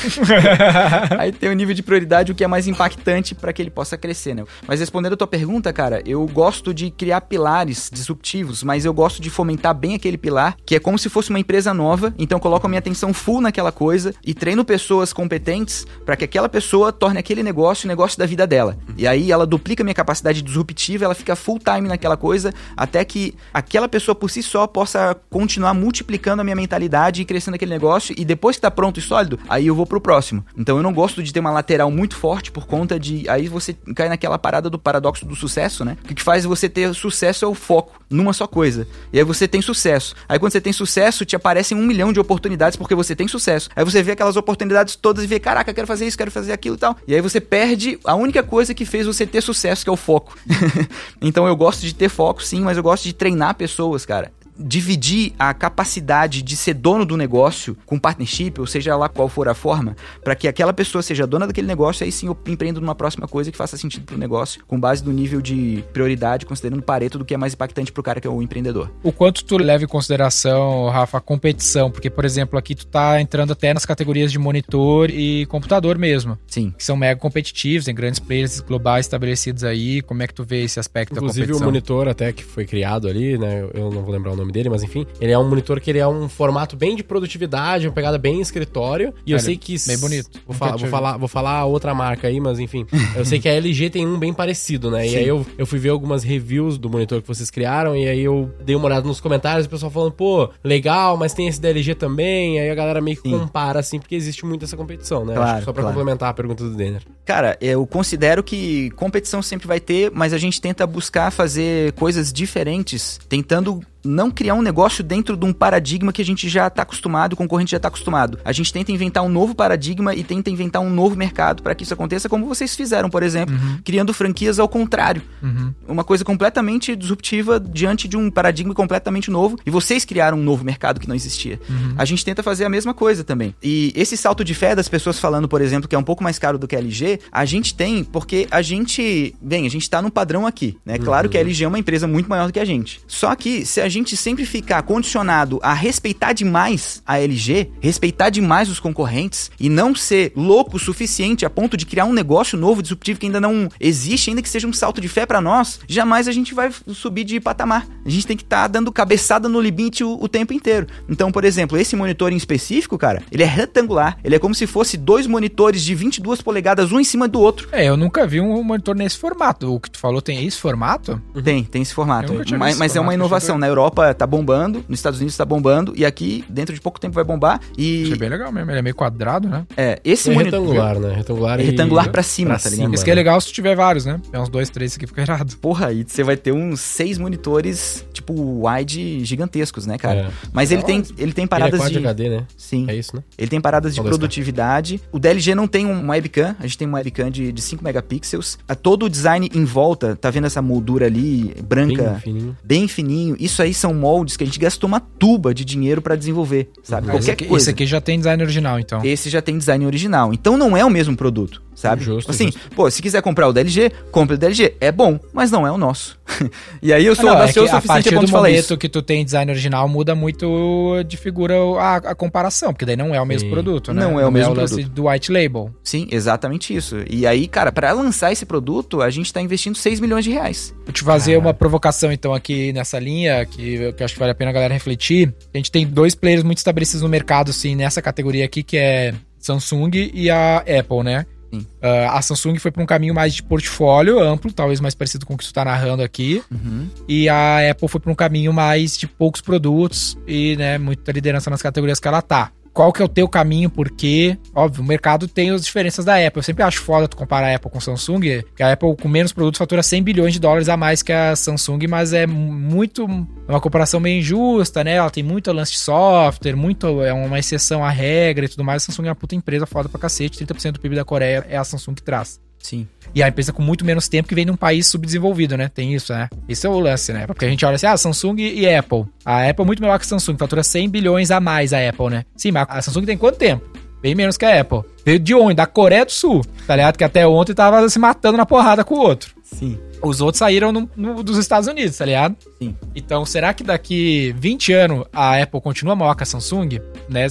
Aí tem o nível de prioridade, o que é mais impactante para que ele possa crescer, né? Mas respondendo a tua pergunta, cara, eu gosto de criar pilares disruptivos, mas eu gosto de fomentar bem aquele pilar, que é como se fosse uma empresa nova, então eu coloco a minha atenção full naquela coisa e treino pessoas competentes para que aquela pessoa torne aquele negócio o negócio da vida dela. E aí ela duplica a minha capacidade disruptiva, ela fica full time naquela coisa, até que aquela pessoa por si só possa continuar multiplicando a minha mentalidade e crescendo aquele negócio e depois que tá pronto e sólido, aí eu vou pro próximo. Então eu não gosto de ter uma lateral muito forte por conta de. Aí você cai naquela parada do paradoxo do sucesso, né? O que faz você ter sucesso é o foco numa só coisa. E aí você tem sucesso. Aí quando você tem sucesso, te aparecem um milhão de oportunidades porque você tem sucesso. Aí você vê aquelas oportunidades todas e vê, caraca, quero fazer isso, quero fazer aquilo e tal. E aí você perde a única coisa que fez você ter sucesso, que é o foco. então eu gosto de ter foco, sim, mas eu gosto de treinar pessoas, cara dividir a capacidade de ser dono do negócio com partnership, ou seja lá qual for a forma, para que aquela pessoa seja dona daquele negócio, aí sim eu empreendo numa próxima coisa que faça sentido pro negócio, com base no nível de prioridade, considerando o pareto do que é mais impactante pro cara que é o empreendedor. O quanto tu leva em consideração, Rafa, a competição, porque por exemplo, aqui tu tá entrando até nas categorias de monitor e computador mesmo. Sim. Que são mega competitivos, tem grandes players globais estabelecidos aí. Como é que tu vê esse aspecto Inclusive, da competição? Inclusive o monitor até que foi criado ali, né? Eu não vou lembrar o nome dele, mas enfim, ele é um monitor que ele é um formato bem de produtividade, uma pegada bem escritório. E eu sei que. Bem bonito. Vou, fa vou, falar, vou falar outra marca aí, mas enfim. eu sei que a LG tem um bem parecido, né? Sim. E aí eu, eu fui ver algumas reviews do monitor que vocês criaram, e aí eu dei uma olhada nos comentários, o pessoal falando, pô, legal, mas tem esse da LG também. Aí a galera meio que Sim. compara, assim, porque existe muito essa competição, né? Claro, só pra claro. complementar a pergunta do Denner. Cara, eu considero que competição sempre vai ter, mas a gente tenta buscar fazer coisas diferentes, tentando não criar um negócio dentro de um paradigma que a gente já está acostumado, o concorrente já está acostumado. A gente tenta inventar um novo paradigma e tenta inventar um novo mercado para que isso aconteça, como vocês fizeram, por exemplo, uhum. criando franquias ao contrário. Uhum. Uma coisa completamente disruptiva diante de um paradigma completamente novo. E vocês criaram um novo mercado que não existia. Uhum. A gente tenta fazer a mesma coisa também. E esse salto de fé das pessoas falando, por exemplo, que é um pouco mais caro do que a LG, a gente tem porque a gente, bem, a gente está no padrão aqui, né? Claro que a LG é uma empresa muito maior do que a gente. Só que se a gente sempre ficar condicionado a respeitar demais a LG, respeitar demais os concorrentes e não ser louco o suficiente a ponto de criar um negócio novo, disruptivo que ainda não existe, ainda que seja um salto de fé para nós, jamais a gente vai subir de patamar. A gente tem que estar tá dando cabeçada no limite o, o, tempo inteiro. Então, por exemplo, esse monitor em específico, cara, ele é retangular. Ele é como se fosse dois monitores de 22 polegadas, um em cima do outro. É, eu nunca vi um monitor nesse formato. O que tu falou tem esse formato? Tem, tem esse formato. Mas, mas é uma inovação. Na Europa tá bombando, nos Estados Unidos tá bombando, e aqui, dentro de pouco tempo, vai bombar. E... Isso é bem legal mesmo, ele é meio quadrado, né? É, esse é monitor... retangular, né? Retangular, é retangular e... pra cima, pra tá ligado? Isso que é legal se tiver vários, né? É uns dois, três aqui fica errado. Porra, aí você vai ter uns seis monitores, tipo, wide gigantescos, né, cara? É. Mas ele, tem, ele tem paradas ele é de... HD, né? Sim. É isso, né? Ele tem paradas de produtividade. O DLG não tem um webcam, a gente tem um webcam de, de 5 megapixels. A, todo o design em volta, tá vendo essa moldura ali, branca? Bem fininho. Bem fininho. Isso aí são moldes que a gente gastou uma tuba de dinheiro para desenvolver, sabe? Qualquer esse aqui, coisa. Esse aqui já tem design original, então. Esse já tem design original. Então não é o mesmo produto sabe? Justo, assim, justo. pô, se quiser comprar o da LG, compre o da LG. É bom, mas não é o nosso. e aí eu sou Ah, não, é audacioso que o a suficiente a ponto de falar momento isso. que tu tem design original, muda muito de figura a, a comparação, porque daí não é o mesmo Sim. produto, né? Não é o mesmo lance produto. do white label. Sim, exatamente isso. E aí, cara, pra lançar esse produto, a gente tá investindo 6 milhões de reais. Vou te fazer uma provocação, então, aqui nessa linha, que, que eu acho que vale a pena a galera refletir. A gente tem dois players muito estabelecidos no mercado, assim, nessa categoria aqui, que é Samsung e a Apple, né? Ah, a Samsung foi para um caminho mais de portfólio amplo, talvez mais parecido com o que tu tá narrando aqui. Uhum. E a Apple foi para um caminho mais de poucos produtos e, né, muita liderança nas categorias que ela tá. Qual que é o teu caminho? Porque, óbvio, o mercado tem as diferenças da Apple. Eu sempre acho foda tu comparar a Apple com Samsung, que a Apple com menos produtos fatura 100 bilhões de dólares a mais que a Samsung, mas é muito é uma comparação meio injusta, né? Ela tem muito lance de software, muito é uma exceção à regra e tudo mais. A Samsung é uma puta empresa foda pra cacete, 30% do PIB da Coreia é a Samsung que traz. Sim. E a empresa com muito menos tempo que vem de um país subdesenvolvido, né? Tem isso, né? Esse é o lance, né? Porque a gente olha assim, ah, Samsung e Apple. A Apple é muito melhor que a Samsung, fatura 100 bilhões a mais a Apple, né? Sim, mas a Samsung tem quanto tempo? Bem menos que a Apple. Veio de onde? Da Coreia do Sul, tá ligado? Que até ontem tava se matando na porrada com o outro. Sim. Os outros saíram no- no- dos Estados Unidos, tá ligado? Sim. Então, será que daqui 20 anos a Apple continua maior que a Samsung? Né?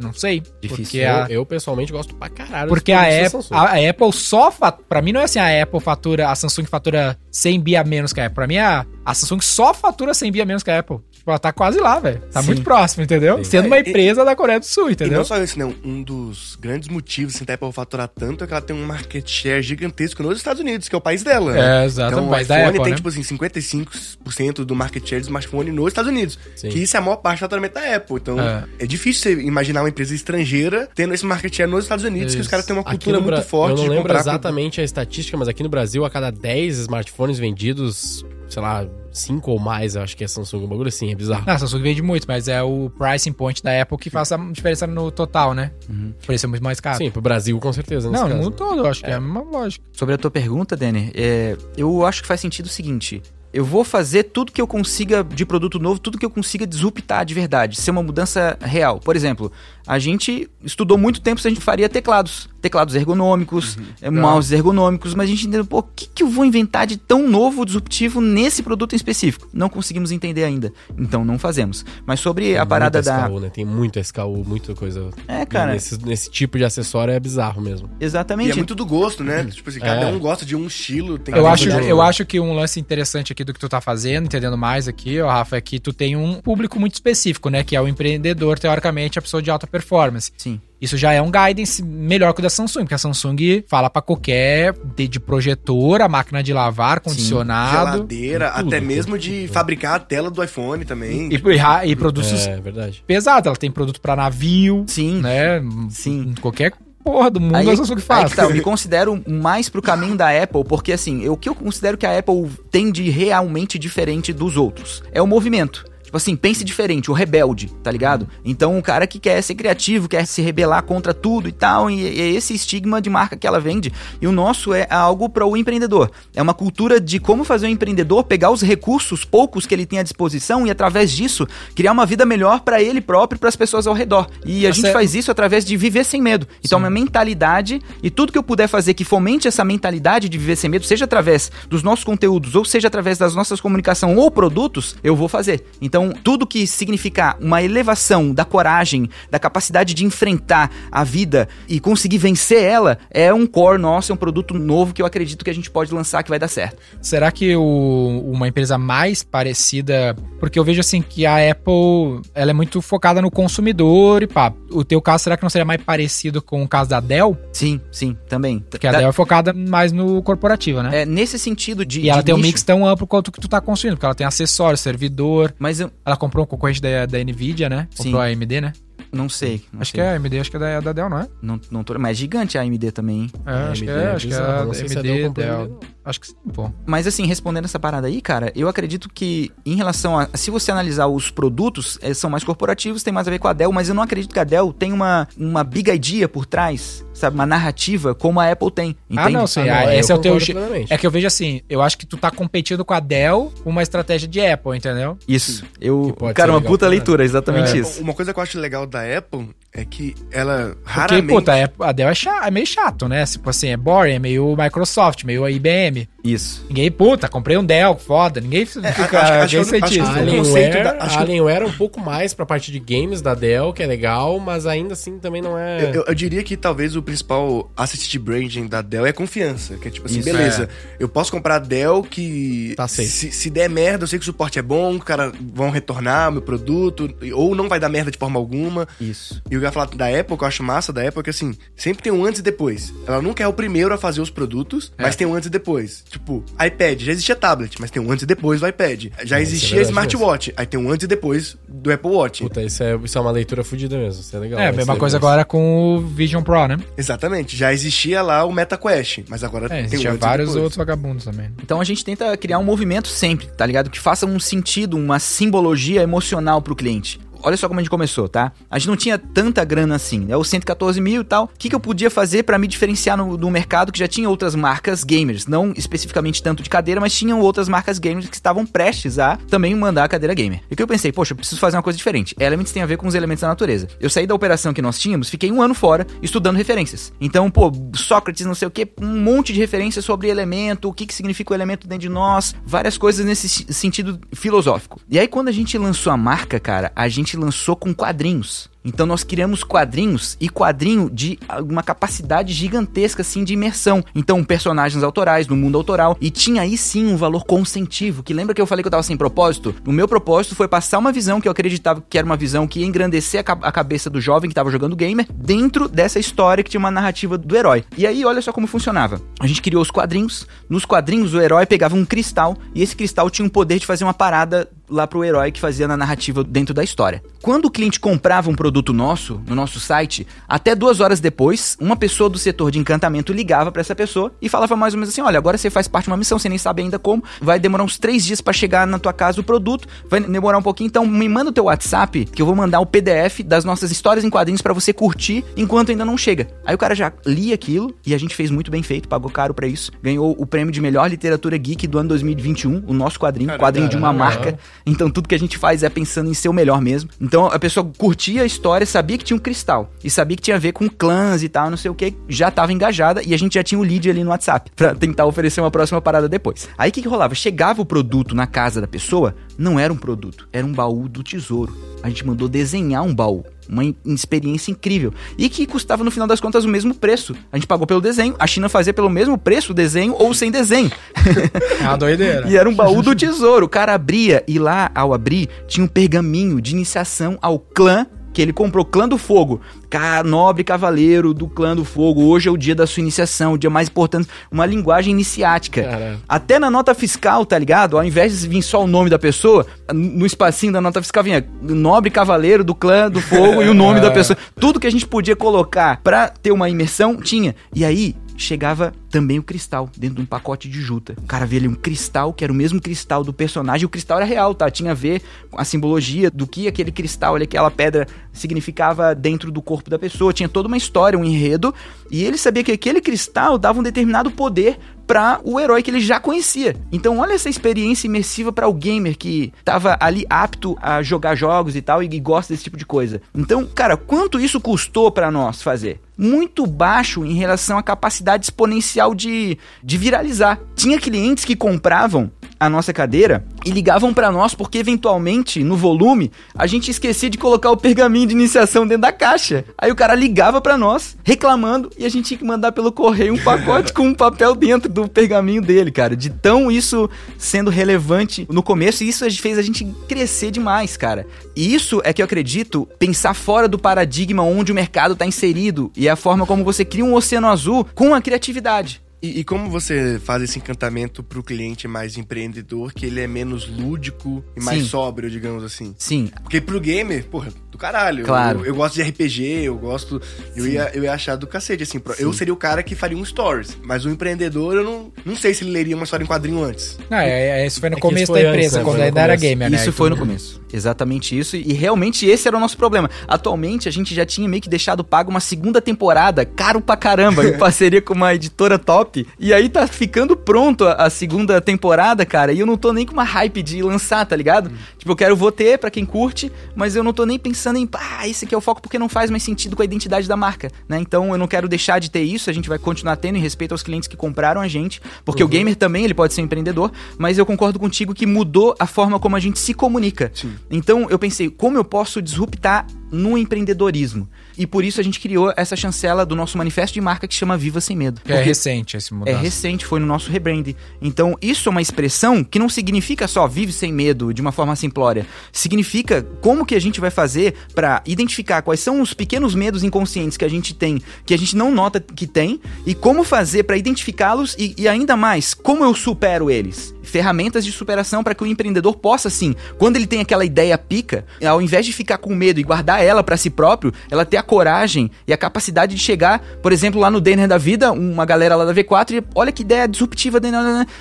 Não sei. Difícil. Porque a, Eu, eu, pessoalmente gosto pra caralho. porque a Apple, a Apple só fat- pra mim não é assim a Apple fatura, a Samsung fatura 100 bi a menos que a Apple. Pra mim a, a Samsung só fatura 100 bi a menos que a Apple. Tipo, ela tá quase lá, velho. Tá Sim. muito próximo, entendeu? Sim. Sendo uma É, e- empresa da Coreia do Sul, E entendeu? não só isso, não. Um dos grandes motivos assim, da Apple faturar tanto é que ela tem um market share gigantesco nos Estados Unidos, que é o país dela. né? É, exato. Então, o país iPhone da Apple, tem, né? tipo assim, 55% do market share do smartphone nos Estados Unidos. Sim. Que isso é a maior parte do faturamento da Apple. Então, É. é, difícil você imaginar uma empresa estrangeira tendo esse market share nos Estados Unidos, que os caras têm uma cultura muito Bra- forte Eu não de lembro comprar exatamente a estatística, mas aqui no Brasil, a cada 10 smartphones vendidos, sei lá, 5 ou mais, eu acho que é Samsung. Um bagulho assim, é bizarro. Não, a Samsung vende muito, mas é o pricing point da Apple que faz a diferença no total, né? O preço é muito mais caro. Sim, pro Brasil, com certeza. Não, no mundo todo, eu acho que é a mesma lógica. Sobre a tua pergunta, Denner, é, eu acho que faz sentido o seguinte. Eu vou fazer tudo que eu consiga de produto novo, tudo que eu consiga disruptar de verdade, ser uma mudança real. Por exemplo, a gente estudou muito tempo se a gente faria teclados. Teclados ergonômicos, é, mouse ergonômicos, mas a gente entendeu, pô, o que, que eu vou inventar de tão novo, disruptivo nesse produto em específico? Não conseguimos entender ainda, então não fazemos. Mas sobre Tem a parada muito da... SKU, né? Tem muito SKU, muita coisa. É, cara. Nesse, nesse tipo de acessório é bizarro mesmo. E Exatamente. é muito do gosto, né? Tipo assim, cada É. um gosta de um estilo. Tem Eu cada acho, de- eu acho que um lance interessante aqui do que tu tá fazendo, entendendo mais aqui, ó, Rafa, é que tu tem um público muito específico, né? Que é o empreendedor, teoricamente, a pessoa de alta performance. Sim. Isso já é um guidance melhor que o da Samsung, porque a Samsung fala pra qualquer de, de projetor, a máquina de lavar, condicionado. Geladeira, tudo, até tudo, mesmo de fabricar a tela do iPhone também. E, e, e produtos É, verdade. pesados. Ela tem produto pra navio, Sim. né? Sim. Qualquer porra do mundo Aí, a Samsung aí faz. que tá, eu me considero mais pro caminho da Apple, porque assim, o que eu considero que a Apple tem de realmente diferente dos outros é o movimento. Tipo assim, pense diferente, o rebelde, tá ligado? Então, o cara que quer ser criativo, quer se rebelar contra tudo e tal, e, é esse estigma de marca que ela vende. E o nosso é algo para o empreendedor. É uma cultura de como fazer o empreendedor pegar os recursos poucos que ele tem à disposição e através disso criar uma vida melhor para ele próprio e para as pessoas ao redor. E a Tá gente certo. faz isso através de viver sem medo. Então, uma mentalidade e tudo que eu puder fazer que fomente essa mentalidade de viver sem medo, seja através dos nossos conteúdos ou seja através das nossas comunicação ou produtos, eu vou fazer. Então, tudo que significar uma elevação da coragem, da capacidade de enfrentar a vida e conseguir vencer ela, é um core nosso, é um produto novo que eu acredito que a gente pode lançar que vai dar certo. Será que o- uma empresa mais parecida. Porque eu vejo assim que a Apple ela é muito focada no consumidor e pá. O teu caso, será que não seria mais parecido com o caso da Dell? Sim, sim, também. Porque a Da- Dell é focada mais no corporativo, né? é, nesse sentido de. e ela de tem um nicho, mix tão amplo quanto o que tu tá construindo, porque ela tem acessório, servidor. Mas eu Ela comprou um concorrente da, da Nvidia, né? Comprou Sim. a AMD, né? não sei. não Acho sei. que é a AMD, acho que é da, da Dell, não é? Não, não tô, mas é gigante a AMD também. hein? É, A acho que AMD é, é acho que é a se a AMD, Dell Acho que sim, pô. Mas assim, respondendo essa parada aí, cara, eu acredito que em relação a. Se você analisar os produtos, eles são mais corporativos, tem mais a ver com a Dell, mas eu não acredito que a Dell tem uma, uma big idea por trás, sabe? Uma narrativa como a Apple tem. Ah, não, sim. Ah, ah, não, esse é o teu. plenamente. É que eu vejo assim, eu acho que tu tá competindo com a Dell com uma estratégia de Apple, entendeu? Isso. Eu. Cara, uma puta leitura, exatamente É. isso. Uma coisa que eu acho legal da Apple é que ela Porque, raramente... puta, é, a Dell é, cha- é meio chato, né? Tipo assim, é boring, é meio Microsoft, meio IBM. Isso. Ninguém, puta, comprei um Dell, foda. Ninguém fica. acho- acho ninguém que acho isso. que né? o conceito Alienware, da- acho que- Alienware é um pouco mais pra parte de games da Dell, que é legal, mas ainda assim também não é... Eu, eu- eu diria que talvez o principal assisted branding da Dell é confiança. Que é tipo assim, Isso, beleza, eu posso comprar a Dell que Tá safe. se, se der merda, eu sei que o suporte é bom, os caras vão retornar meu produto, ou não vai dar merda de forma alguma. Isso. E eu ia falar da Apple, que eu acho massa da Apple, que assim, sempre tem um antes e depois. Ela nunca é o primeiro a fazer os produtos, É. mas tem um antes e depois. Tipo, iPad, já existia tablet, mas tem um antes e depois do iPad. Já É, existia isso é smartwatch, aí tem um antes e depois do Apple Watch. Puta, isso é, isso é uma leitura fodida mesmo, isso é legal. É, a mesma coisa negócio. agora com o Vision Pro, né? Exatamente, já existia lá o MetaQuest, mas agora É, tem um existia antes e vários depois. outros vagabundos também. Então a gente tenta criar um movimento sempre, tá ligado? Que faça um sentido, uma simbologia emocional pro cliente. Olha só como a gente começou, tá? A gente não tinha tanta grana assim, é os 114 mil e tal. O que, que eu podia fazer pra me diferenciar no, no mercado que já tinha outras marcas gamers? Não especificamente tanto de cadeira, mas tinham outras marcas gamers que estavam prestes a também mandar a cadeira gamer. E que eu pensei, poxa, eu preciso fazer uma coisa diferente. Elements tem a ver com os elementos da natureza. Eu saí da operação que nós tínhamos, fiquei um ano fora estudando referências. Então, pô, Sócrates, não sei o que, um monte de referências sobre elemento, o que, que significa o elemento dentro de nós, várias coisas nesse sentido filosófico. E aí, quando a gente lançou a marca, cara, a gente lançou com quadrinhos. Então nós criamos quadrinhos e quadrinho de uma capacidade gigantesca assim de imersão. Então personagens autorais no mundo autoral e tinha aí sim um valor consentivo. Que lembra que eu falei que eu tava sem propósito? O meu propósito foi passar uma visão que eu acreditava que era uma visão que ia engrandecer a, ca- a cabeça do jovem que tava jogando gamer dentro dessa história que tinha uma narrativa do herói. E aí olha só como funcionava. A gente criou os quadrinhos. Nos quadrinhos o herói pegava um cristal e esse cristal tinha o poder de fazer uma parada lá pro herói que fazia na narrativa dentro da história. Quando o cliente comprava um produto nosso, no nosso site, até duas horas depois, uma pessoa do setor de encantamento ligava pra essa pessoa e falava mais ou menos assim: olha, agora você faz parte de uma missão, você nem sabe ainda como, vai demorar uns três dias pra chegar na tua casa o produto, vai demorar um pouquinho, então me manda o teu WhatsApp que eu vou mandar o PDF das nossas histórias em quadrinhos pra você curtir enquanto ainda não chega. Aí o cara já lia aquilo e a gente fez muito bem feito, pagou caro pra isso, ganhou o prêmio de melhor literatura geek do ano 2021, o nosso quadrinho, Caramba, quadrinho de uma marca. Então tudo que a gente faz é pensando em ser o melhor mesmo. Então a pessoa curtia a história, sabia que tinha um cristal e sabia que tinha a ver com clãs e tal, não sei o que, já tava engajada e a gente já tinha o lead ali no WhatsApp pra tentar oferecer uma próxima parada depois. Aí o que, que rolava? Chegava o produto na casa da pessoa, não era um produto, era um baú do tesouro. A gente mandou desenhar um baú. Uma experiência incrível. E que custava, no final das contas, o mesmo preço. A gente pagou pelo desenho, a China fazia pelo mesmo preço o desenho ou sem desenho. É uma doideira. E era um baú do tesouro. O cara abria e lá, ao abrir, tinha um pergaminho de iniciação ao clã que ele comprou, Clã do Fogo. Ca- Nobre cavaleiro do Clã do Fogo. Hoje é o dia da sua iniciação, o dia mais importante. Uma linguagem iniciática. Caralho. Até na nota fiscal, tá ligado? Ao invés de vir só o nome da pessoa, no espacinho da nota fiscal vinha Nobre Cavaleiro do Clã do Fogo e o nome da pessoa. Tudo que a gente podia colocar pra ter uma imersão, tinha. E aí, chegava também o cristal dentro de um pacote de juta. O cara via ali um cristal, que era o mesmo cristal do personagem, o cristal era real, tá? Tinha a ver com a simbologia do que aquele cristal ali, aquela pedra significava dentro do corpo da pessoa. Tinha toda uma história, um enredo, e ele sabia que aquele cristal dava um determinado poder para o herói que ele já conhecia. Então, olha essa experiência imersiva para o gamer que tava ali apto a jogar jogos e tal e gosta desse tipo de coisa. Então, cara, quanto isso custou para nós fazer? Muito baixo em relação à capacidade exponencial de, de viralizar. Tinha clientes que compravam a nossa cadeira e ligavam para nós porque eventualmente no volume a gente esquecia de colocar o pergaminho de iniciação dentro da caixa. Aí o cara ligava para nós reclamando e a gente tinha que mandar pelo correio um pacote com um papel dentro do pergaminho dele, cara. De tão isso sendo relevante no começo e isso fez a gente crescer demais, cara. E isso é que eu acredito pensar fora do paradigma onde o mercado está inserido e a forma como você cria um oceano azul com a criatividade. E, e como você faz esse encantamento pro cliente mais empreendedor, que ele é menos lúdico e mais Sim. sóbrio, digamos assim? Sim, Porque pro gamer, porra, do caralho. Claro. Eu, eu gosto de RPG, eu gosto. Eu ia, eu ia achar do cacete, assim. pro- Eu seria o cara que faria um stories. Mas o empreendedor, eu não, não sei se ele leria uma história em quadrinho antes. Não, é, é, isso foi no É começo da empresa, antes, né? quando ainda era gamer, né? isso foi no Então, começo. Exatamente isso. E realmente esse era o nosso problema. Atualmente, a gente já tinha meio que deixado pago uma segunda temporada, caro pra caramba, em parceria com uma editora top. E aí tá ficando pronto a, a, segunda temporada, cara. E eu não tô nem com uma hype de lançar, tá ligado? Hum. Tipo, eu quero vou ter pra quem curte, mas eu não tô nem pensando em, ah, esse aqui é o foco porque não faz mais sentido com a identidade da marca, né? Então eu não quero deixar de ter isso, a gente vai continuar tendo em respeito aos clientes que compraram a gente, porque uhum. o gamer também ele pode ser um empreendedor, mas eu concordo contigo que mudou a forma como a gente se comunica. Sim. Então eu pensei, como eu posso disruptar no empreendedorismo? E por isso a gente criou essa chancela do nosso manifesto de marca que chama Viva Sem Medo. É recente esse mudança. É recente, foi no nosso rebrand. Então, isso é uma expressão que não significa só vive sem medo de uma forma simplória. Significa como que a gente vai fazer para identificar quais são os pequenos medos inconscientes que a gente tem, que a gente não nota que tem, e como fazer para identificá-los e, e ainda mais, como eu supero eles ferramentas de superação para que o empreendedor possa, sim, quando ele tem aquela ideia pica, ao invés de ficar com medo e guardar ela para si próprio, ela ter a coragem e a capacidade de chegar, por exemplo, lá no Denner da vida, uma galera lá da V4, e olha que ideia disruptiva,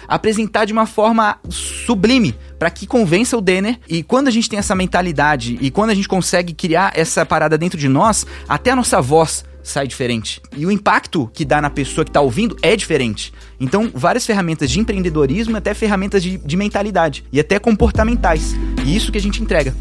apresentar de uma forma sublime para que convença o Denner. E quando a gente tem essa mentalidade e quando a gente consegue criar essa parada dentro de nós, até a nossa voz sai diferente. E o impacto que dá na pessoa que está ouvindo é diferente. Então, várias ferramentas de empreendedorismo, até ferramentas de, de mentalidade e até comportamentais. E isso que a gente entrega.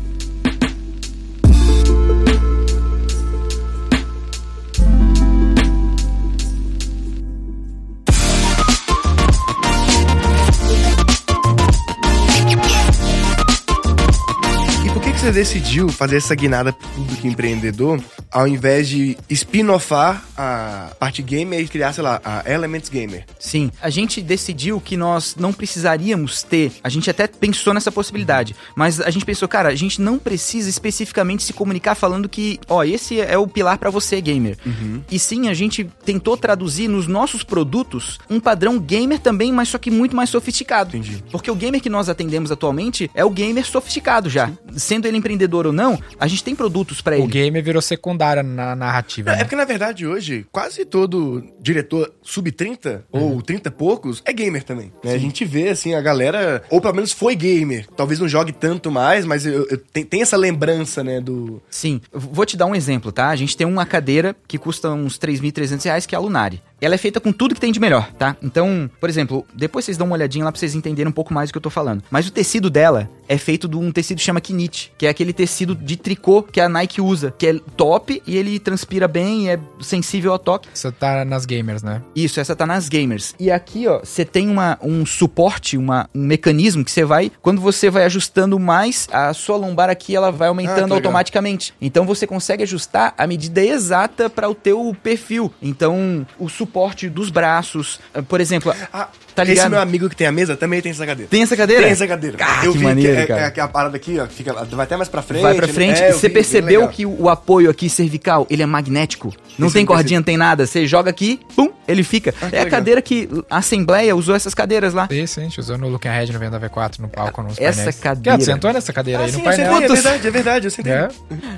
Você decidiu fazer essa guinada público empreendedor ao invés de spin-offar a parte gamer e criar, sei lá, a Elements Gamer? Sim, a gente decidiu que nós não precisaríamos ter, a gente até pensou nessa possibilidade, mas a gente pensou, cara, a gente não precisa especificamente se comunicar falando que, ó, esse é o pilar para você, gamer. Uhum. E sim, a gente tentou traduzir nos nossos produtos um padrão gamer também, mas só que muito mais sofisticado. Entendi. Porque o gamer que nós atendemos atualmente é o gamer sofisticado já. Sim. Sendo ele empreendedor ou não, a gente tem produtos para ele. O gamer virou secundária na narrativa. É, né? é porque, na verdade, hoje, quase todo diretor sub-30 uhum. ou 30 e poucos é gamer também. Né? A gente vê, assim, a galera, ou pelo menos foi gamer. Talvez não jogue tanto mais, mas eu, eu tem, tem essa lembrança, né, do... Sim. Vou te dar um exemplo, tá? A gente tem uma cadeira que custa uns 3.300 reais, que é a Lunari ela é feita com tudo que tem de melhor, tá? Então, por exemplo, depois vocês dão uma olhadinha lá pra vocês entenderem um pouco mais do que eu tô falando. Mas o tecido dela é feito de um tecido que chama Kinit, que é aquele tecido de tricô que a Nike usa, que é top e ele transpira bem, é sensível ao toque. Essa tá nas gamers, né? Isso, essa tá nas gamers. E aqui, ó, você tem uma, um suporte, uma, um mecanismo que você vai, quando você vai ajustando mais, a sua lombar aqui, ela vai aumentando ah, automaticamente. Então você consegue ajustar a medida exata para o teu perfil. Então, o suporte suporte dos braços. Por exemplo, ah, tá ligado? Esse meu amigo que tem a mesa também tem essa cadeira. Tem essa cadeira? Tem essa cadeira. Ah, eu que vi maneiro, que, é, cara. É, é, a parada aqui, ó, fica, vai até mais pra frente. Vai pra frente. É, você vi, percebeu que o, apoio aqui cervical, ele é magnético? Não Esse tem cordinha, não tem nada. Você joga aqui, pum, ele fica. Ah, é a cadeira que a Assembleia usou essas cadeiras lá. Sim, sim, a gente usou no Looking Ahead no Venda V4, no palco, nos Essa painéis. cadeira. você sentou nessa cadeira ah, aí sim, no painel? é verdade, é verdade, eu sentei. É?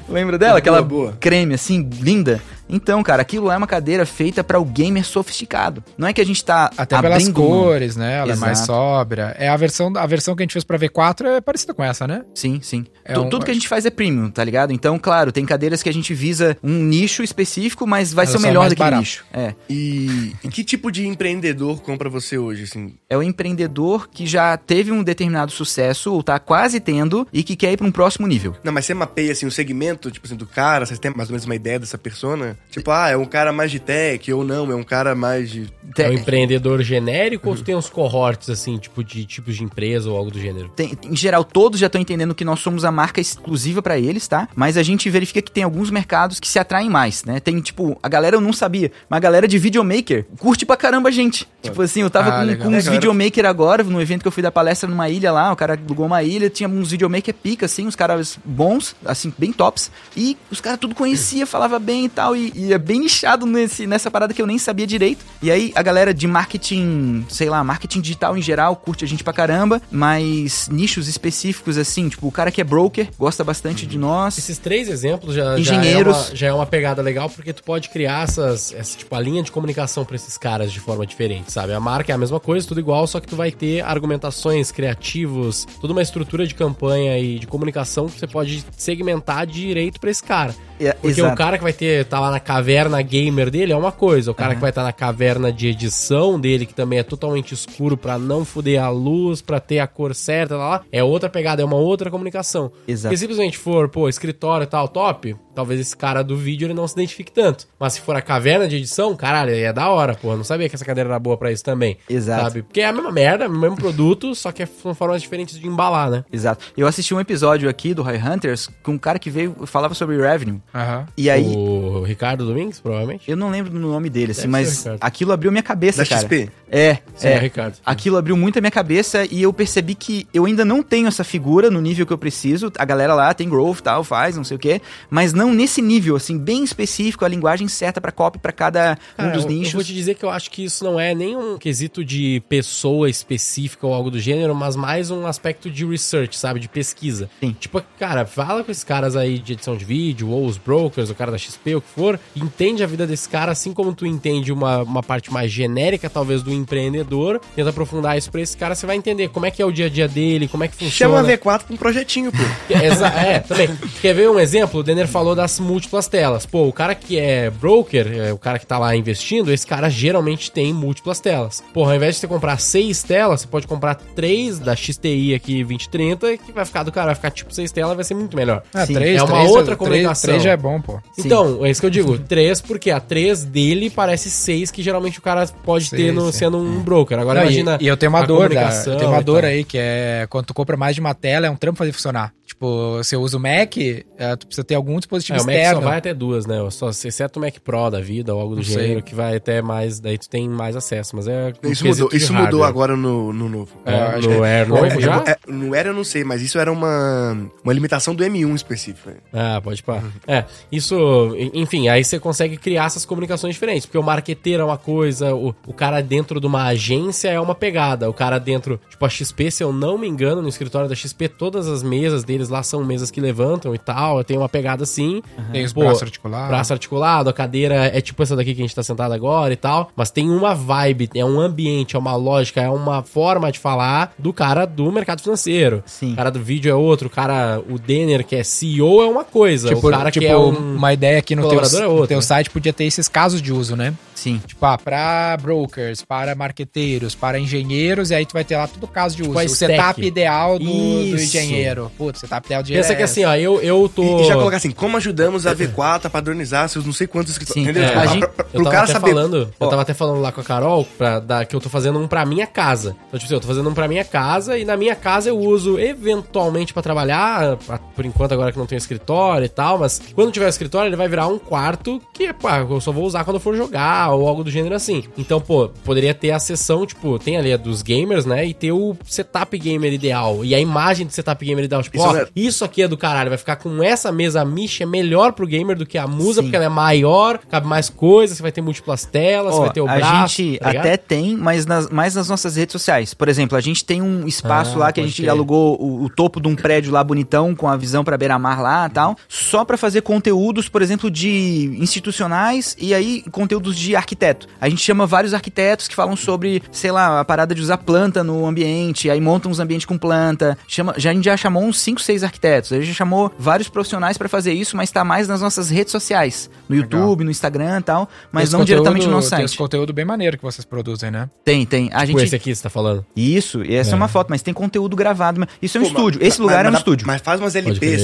Lembra dela? Aquela boa. creme assim, linda. Então, cara, aquilo é uma cadeira feita para o gamer sofisticado. Não é que a gente tá até pelas cores, né? Ela Exato. é mais sóbria. É a versão a versão que a gente fez para V4 é parecida com essa, né? Sim, sim. É um... Tudo que a gente faz é premium, tá ligado? Então, claro, tem cadeiras que a gente visa um nicho específico, mas vai ser o melhor daquele barato. nicho. É. E, e que tipo de empreendedor compra você hoje, assim? É o empreendedor que já teve um determinado sucesso ou tá quase tendo e que quer ir para um próximo nível. Não, mas você mapeia assim o segmento, tipo assim, do cara, vocês têm mais ou menos uma ideia dessa persona? Tipo, ah, é um cara mais de tech ou não, é um cara mais de é um empreendedor genérico uhum. ou tem uns cohorts assim, tipo de tipos de empresa ou algo do gênero? Tem, em geral, todos já estão entendendo que nós somos a marca exclusiva para eles, tá? Mas a gente verifica que tem alguns mercados que se atraem mais, né? Tem tipo, a galera eu não sabia, mas a galera de videomaker curte pra caramba a gente. Tipo assim, eu tava ah, com, com, uns é, videomaker agora, no evento que eu fui dar palestra numa ilha lá, o cara alugou uma ilha, tinha uns videomaker pica, assim, uns caras bons, assim, bem tops. E os caras tudo conhecia, falava bem e tal. E, e é bem nichado nesse, nessa parada que eu nem sabia direito. E aí a galera de marketing, sei lá, marketing digital em geral, curte a gente pra caramba, mas nichos específicos, assim, tipo, o cara que é broker gosta bastante de nós. Esses três exemplos já, Engenheiros. Já, é uma, já é uma pegada legal, porque tu pode criar essas, essa, tipo, a linha de comunicação pra esses caras de forma diferente, sabe? A marca é a mesma coisa, tudo igual, só que tu vai ter argumentações, criativos, toda uma estrutura de campanha e de comunicação que você pode segmentar direito pra esse cara. É, Porque exato. o cara que vai ter, tá lá na caverna gamer dele é uma coisa, o cara Uhum. que vai estar na caverna de edição dele, que também é totalmente escuro pra não fuder a luz, pra ter a cor certa, lá, lá, é outra pegada, é uma outra comunicação. Exato. Porque simplesmente for, pô, escritório e tal, top, talvez esse cara do vídeo ele não se identifique tanto. Mas se for a caverna de edição, caralho, aí é da hora, pô. Eu não sabia que essa cadeira era boa pra isso também. Exato. Sabe? Porque é a mesma merda, o mesmo produto, só que são formas diferentes de embalar, né? Exato. Eu assisti um episódio aqui do High Hunters com um cara que veio falava sobre revenue. Aham. E aí, O Ricardo Domingues, provavelmente. eu não lembro do nome dele, assim, Deve mas aquilo abriu minha cabeça, Da cara. XP? É, Sim, é. é Ricardo. Aquilo abriu muito a minha cabeça e eu percebi que eu ainda não tenho essa figura no nível que eu preciso. A galera lá tem growth, tal, faz, não sei o quê, mas não nesse nível, assim, bem específico, a linguagem certa pra copy pra cada um dos eu- Eu nichos. vou te dizer que eu acho que isso não é nem um quesito de pessoa específica ou algo do gênero, mas mais um aspecto de research, sabe? De pesquisa. Sim. Tipo, cara, fala com esses caras aí de edição de vídeo, ou os brokers, o cara da XP, o que for, entende a vida desse cara, assim como tu entende uma, uma parte mais genérica, talvez, do empreendedor, tenta aprofundar isso pra esse cara, você vai entender como é que é o dia a dia dele, como é que Chama funciona. a V4 pra um projetinho, pô. É, é, também. Quer ver um exemplo? O Denner falou das múltiplas telas. Pô, o cara que é broker, é, o cara que tá lá investindo, esse cara geralmente tem múltiplas telas. Porra, ao invés de você comprar seis telas, você pode comprar três da XTI aqui 2030, que vai ficar do cara, vai ficar tipo seis telas, vai ser muito melhor. Ah, Sim. três, É uma três, outra três- comunicação. Três já é bom, pô. Então, é isso que eu digo. Três, porque a três dele parece seis que geralmente o cara pode Sim, ter no, sim. sendo um broker. Agora Não, e- imagina. E, eu tenho uma a dor, da, eu tenho uma e dor aí, que é quando tu compra mais de uma tela, é um trampo fazer funcionar. Tipo, você usa o Mac, é, tu precisa ter algum dispositivo É, o Mac só externo. vai até duas, né? Só, exceto o Mac Pro da vida ou algo do Não sei. gênero, que vai até mais. Daí tu tem mais acesso. Mas é. um Isso mudou, isso mudou hardware. agora no, no novo. É, acho no que- Air novo já? É, no Era eu não sei, mas isso era uma, uma limitação do M1 específico. né? Ah, pode pá. É, isso, en- enfim, aí você consegue criar essas comunicações diferentes, porque o marqueteiro é uma coisa, o, o cara dentro de uma agência é uma pegada, o cara dentro, tipo a XP, se eu não me engano, no escritório da XP, todas as mesas deles lá são mesas que levantam e tal, tem uma pegada assim. Tem os Pô, braços articulados. Braço articulado, a cadeira é tipo essa daqui que a gente tá sentado agora e tal, mas tem uma vibe, é um ambiente, é uma lógica, é uma forma de falar do cara do mercado financeiro. Sim. O cara do vídeo é outro, o cara, o Denner que é CEO é uma coisa, Tipo, o cara tipo que é um... uma ideia aqui no teu, é outra, no teu né? site podia ter esses casos de uso, né? Sim. Tipo, ah, pra brokers, para marqueteiros, para engenheiros, e aí tu vai ter lá todo caso de uso. Tipo a o setup ideal do, do Isso. engenheiro. Putz, setup do engenheiro. Pensa que é assim, ó, eu, eu tô... E, e já colocar assim, como ajudamos a V4 a padronizar seus não sei quantos escritórios. Sim, Entendeu? é. Tipo, A gente- pra- pra- Eu pro tava cara até saber. falando, eu Ó, tava até falando lá com a Carol pra, da, que eu tô fazendo um pra minha casa. Então, tipo assim, eu tô fazendo um pra minha casa e na minha casa eu uso eventualmente pra trabalhar, pra- por enquanto agora que não tem escritório e tal, mas quando tiver escritório ele vai virar um quarto que, pá, eu só vou usar quando eu for jogar ou algo do gênero assim. Então, pô, poderia ter a sessão, tipo, tem ali a dos gamers, né, e ter o setup gamer ideal e a imagem do setup gamer ideal. Tipo, Isso ó, isso aqui é do caralho, vai ficar com essa mesa micha é melhor pro gamer do que a musa, Sim. porque ela é maior, cabe mais coisas, você vai ter múltiplas telas, Ó, vai ter o a braço. gente tá até tem, mas nas, mais nas nossas redes sociais. Por exemplo, a gente tem um espaço Ah, lá que a gente crer. alugou o, o topo de um prédio lá bonitão, com a visão pra beira-mar lá e tal, só pra fazer conteúdos, por exemplo, de institucionais e aí conteúdos de arquiteto. A gente chama vários arquitetos que falam sobre, sei lá, a parada de usar planta no ambiente, aí montam uns ambientes com planta. Chama, já, a gente já chamou uns 5, 6 arquitetos. A gente chamou vários profissionais pra fazer isso, mas tá mais nas nossas redes sociais. No YouTube, no Instagram e tal, mas Tem não esse diretamente no conteúdo- nosso Tem site. esse conteúdo bem maneiro que vocês produzem, né? Tem, tem. A Tipo gente. esse aqui que você tá falando. Isso, e essa é. uma foto, mas tem conteúdo gravado. mas Isso é um Pô, estúdio. mas- Esse lugar mas- é um mas- estúdio. Mas faz umas LPs.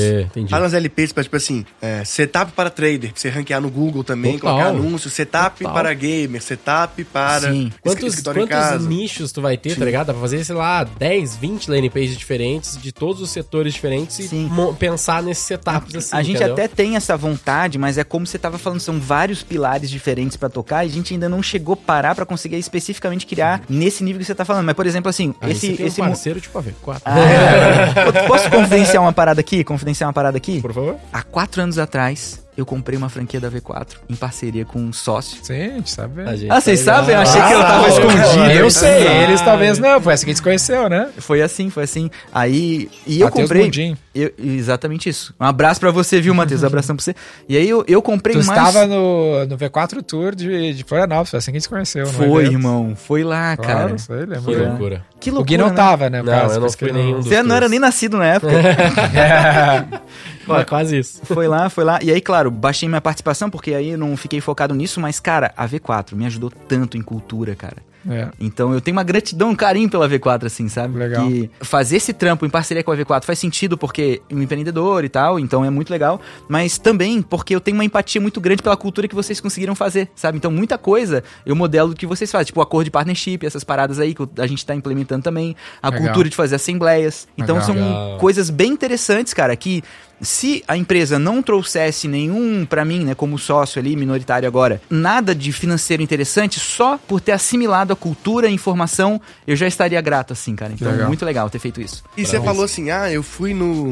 faz umas LPs pra, tipo assim, é, setup para trader, pra você ranquear no Google também, Total. colocar anúncio, setup Total. para gamer, setup para Sim. Quantos, quantos nichos tu vai ter, tá ligado? Dá pra fazer, sei lá, 10, 20 landing pages diferentes, de todos os setores diferentes e Sim. pensar nesses setups assim, a gente entendeu? até tem essa vontade, mas é como você tava falando, são vários pilares diferentes pra tocar e a gente ainda não chegou a parar pra conseguir especificamente criar nesse nível que você tá falando. Mas, por exemplo, assim, Aí esse. você um esse mo- parceiro tipo a V4. Ah, é. Posso confidenciar uma parada aqui? Confidenciar uma parada aqui? Por favor. Há quatro anos atrás, eu comprei uma franquia da V4 em parceria com um sócio. Sim, a gente sabe. A gente Ah, vocês tá sabem? Eu achei que eu tava Ah, escondido. Eu sei, eles talvez não, foi assim que a gente se conheceu, né? Foi assim, foi assim. Aí, e eu Matheus comprei... Eu- exatamente isso. Um abraço pra você, viu, Matheus? Um abração pra você. E aí eu, eu comprei Tu mais... estava no, no V4 Tour de, de Florianópolis, foi assim que a gente se conheceu, no Foi, evento. irmão. Foi lá, Claro, cara. isso aí, lembro. Que Foi loucura. Que O loucura, Gui não né? tava, né? Não, Caso, eu não fui nenhum dos Você não era nem nascido na época. Pô, quase isso. foi lá, foi lá. E aí, claro, baixei minha participação, porque aí eu não fiquei focado nisso, mas, cara, a V4 me ajudou tanto em cultura, cara. É. Então eu tenho uma gratidão, um carinho pela V4, assim, sabe? Legal. Que fazer esse trampo em parceria com a V4 faz sentido porque é um empreendedor e tal, então é muito legal. Mas também porque eu tenho uma empatia muito grande pela cultura que vocês conseguiram fazer, sabe? Então muita coisa eu modelo do que vocês fazem, tipo o acordo de partnership, essas paradas aí que a gente tá implementando também, a Legal. cultura de fazer assembleias. Então Legal. são Legal. coisas bem interessantes, cara, que se a empresa não trouxesse nenhum, pra mim, né, como sócio ali, minoritário agora, nada de financeiro interessante, só por ter assimilado a cultura e a informação, eu já estaria grato, assim, cara. Então, legal. muito legal ter feito isso. E você falou assim, ah, eu fui no,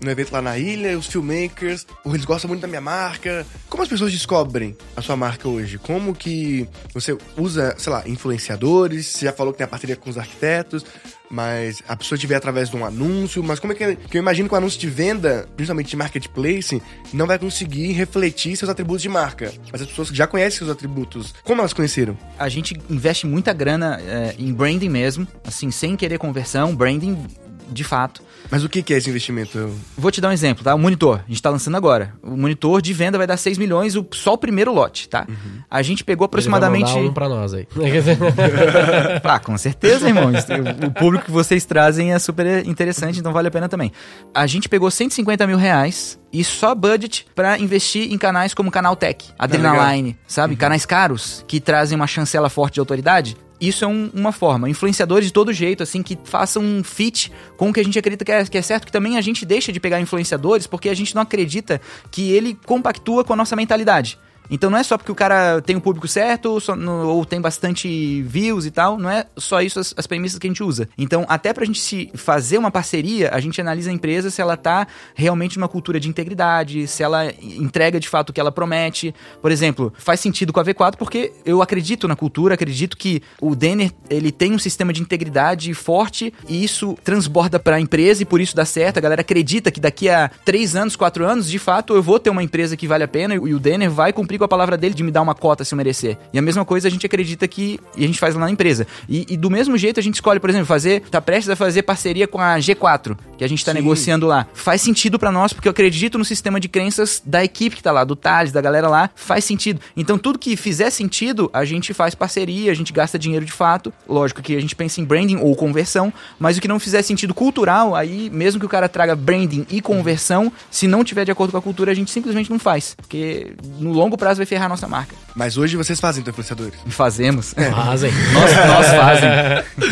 no evento lá na ilha, os filmmakers, eles gostam muito da minha marca. Como as pessoas descobrem a sua marca hoje? Como que você usa, sei lá, influenciadores? Você já falou que tem a parceria com os arquitetos, mas a pessoa te vê através de um anúncio. Mas como é que, que eu imagino que o anúncio de venda, principalmente de marketplace, não vai conseguir refletir seus atributos de marca. Mas as pessoas já conhecem seus atributos. Como elas conheceram? A gente investe muita grana é, em branding mesmo, assim, sem querer conversão, branding de fato. Mas o que é esse investimento? Vou te dar um exemplo, tá? O monitor, a gente tá lançando agora. O monitor de venda vai dar 6 milhões, o- só o primeiro lote, tá? A gente pegou aproximadamente. Ele vai um pra nós aí. Ah, com certeza, irmão. Isso- O público que vocês trazem é super interessante, então vale a pena também. A gente pegou 150 mil reais e só budget pra investir em canais como Canal Tech, Adrenaline, sabe? Canais caros que trazem uma chancela forte de autoridade. Isso é um- uma forma. Influenciadores de todo jeito, assim, que façam um fit com o que a gente acredita que é, que é certo, que também a gente deixa de pegar influenciadores porque a gente não acredita que ele compactua com a nossa mentalidade. Então não é só porque o cara tem o público certo ou, só no- ou tem bastante views e tal, não é só isso as, as premissas que a gente usa. Então, até pra gente se fazer uma parceria, a gente analisa a empresa se ela tá realmente numa cultura de integridade, se ela entrega de fato o que ela promete. Por exemplo, faz sentido com a V4 porque eu acredito na cultura, acredito que o Denner, ele tem um sistema de integridade forte e isso transborda pra empresa e por isso dá certo. A galera acredita que daqui a três anos, quatro anos, de fato, eu vou ter uma empresa que vale a pena e o Denner vai cumprir com a palavra dele de me dar uma cota se eu merecer. E a mesma coisa a gente acredita que e a gente faz lá na empresa. E, e do mesmo jeito a gente escolhe, por exemplo, fazer, tá prestes a fazer parceria com a G4, que a gente tá Sim. negociando lá. Faz sentido pra nós porque eu acredito no sistema de crenças da equipe que tá lá, do Thales, da galera lá, faz sentido. Então tudo que fizer sentido, a gente faz parceria, a gente gasta dinheiro de fato. Lógico que a gente pensa em branding ou conversão, mas o que não fizer sentido cultural, aí mesmo que o cara traga branding e conversão, se não tiver de acordo com a cultura, a gente simplesmente não faz. Porque no longo prazo vai ferrar a nossa marca. Mas hoje vocês fazem então, influenciadores. Fazemos. Fazem. nós, nós fazem.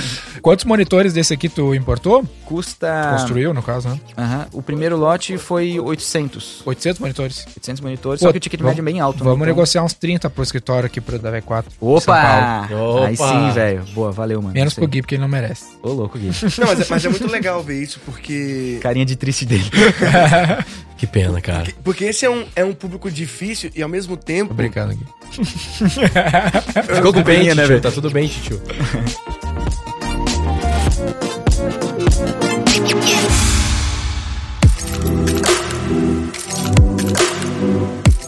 Quantos monitores desse aqui tu importou? Custa. Construiu, no caso, né? Aham. O primeiro lote foi 800. 800 monitores. 800 monitores, Pô, só que o ticket médio é bem alto. né? Vamos Então- negociar uns 30 pro escritório aqui pro da V4. São Paulo. Opa! Opa! Aí sim, velho. Boa, valeu, mano. Menos pro. Gui, porque ele não merece. Ô, louco, Gui. Não, mas é, mas é muito legal ver isso, porque. Carinha de triste dele. Que pena, cara. Porque esse é um, é um público difícil e ao mesmo tempo. Tô brincando, Gui. Ficou com peninha, né, Titio, velho? Tá tudo bem, tio.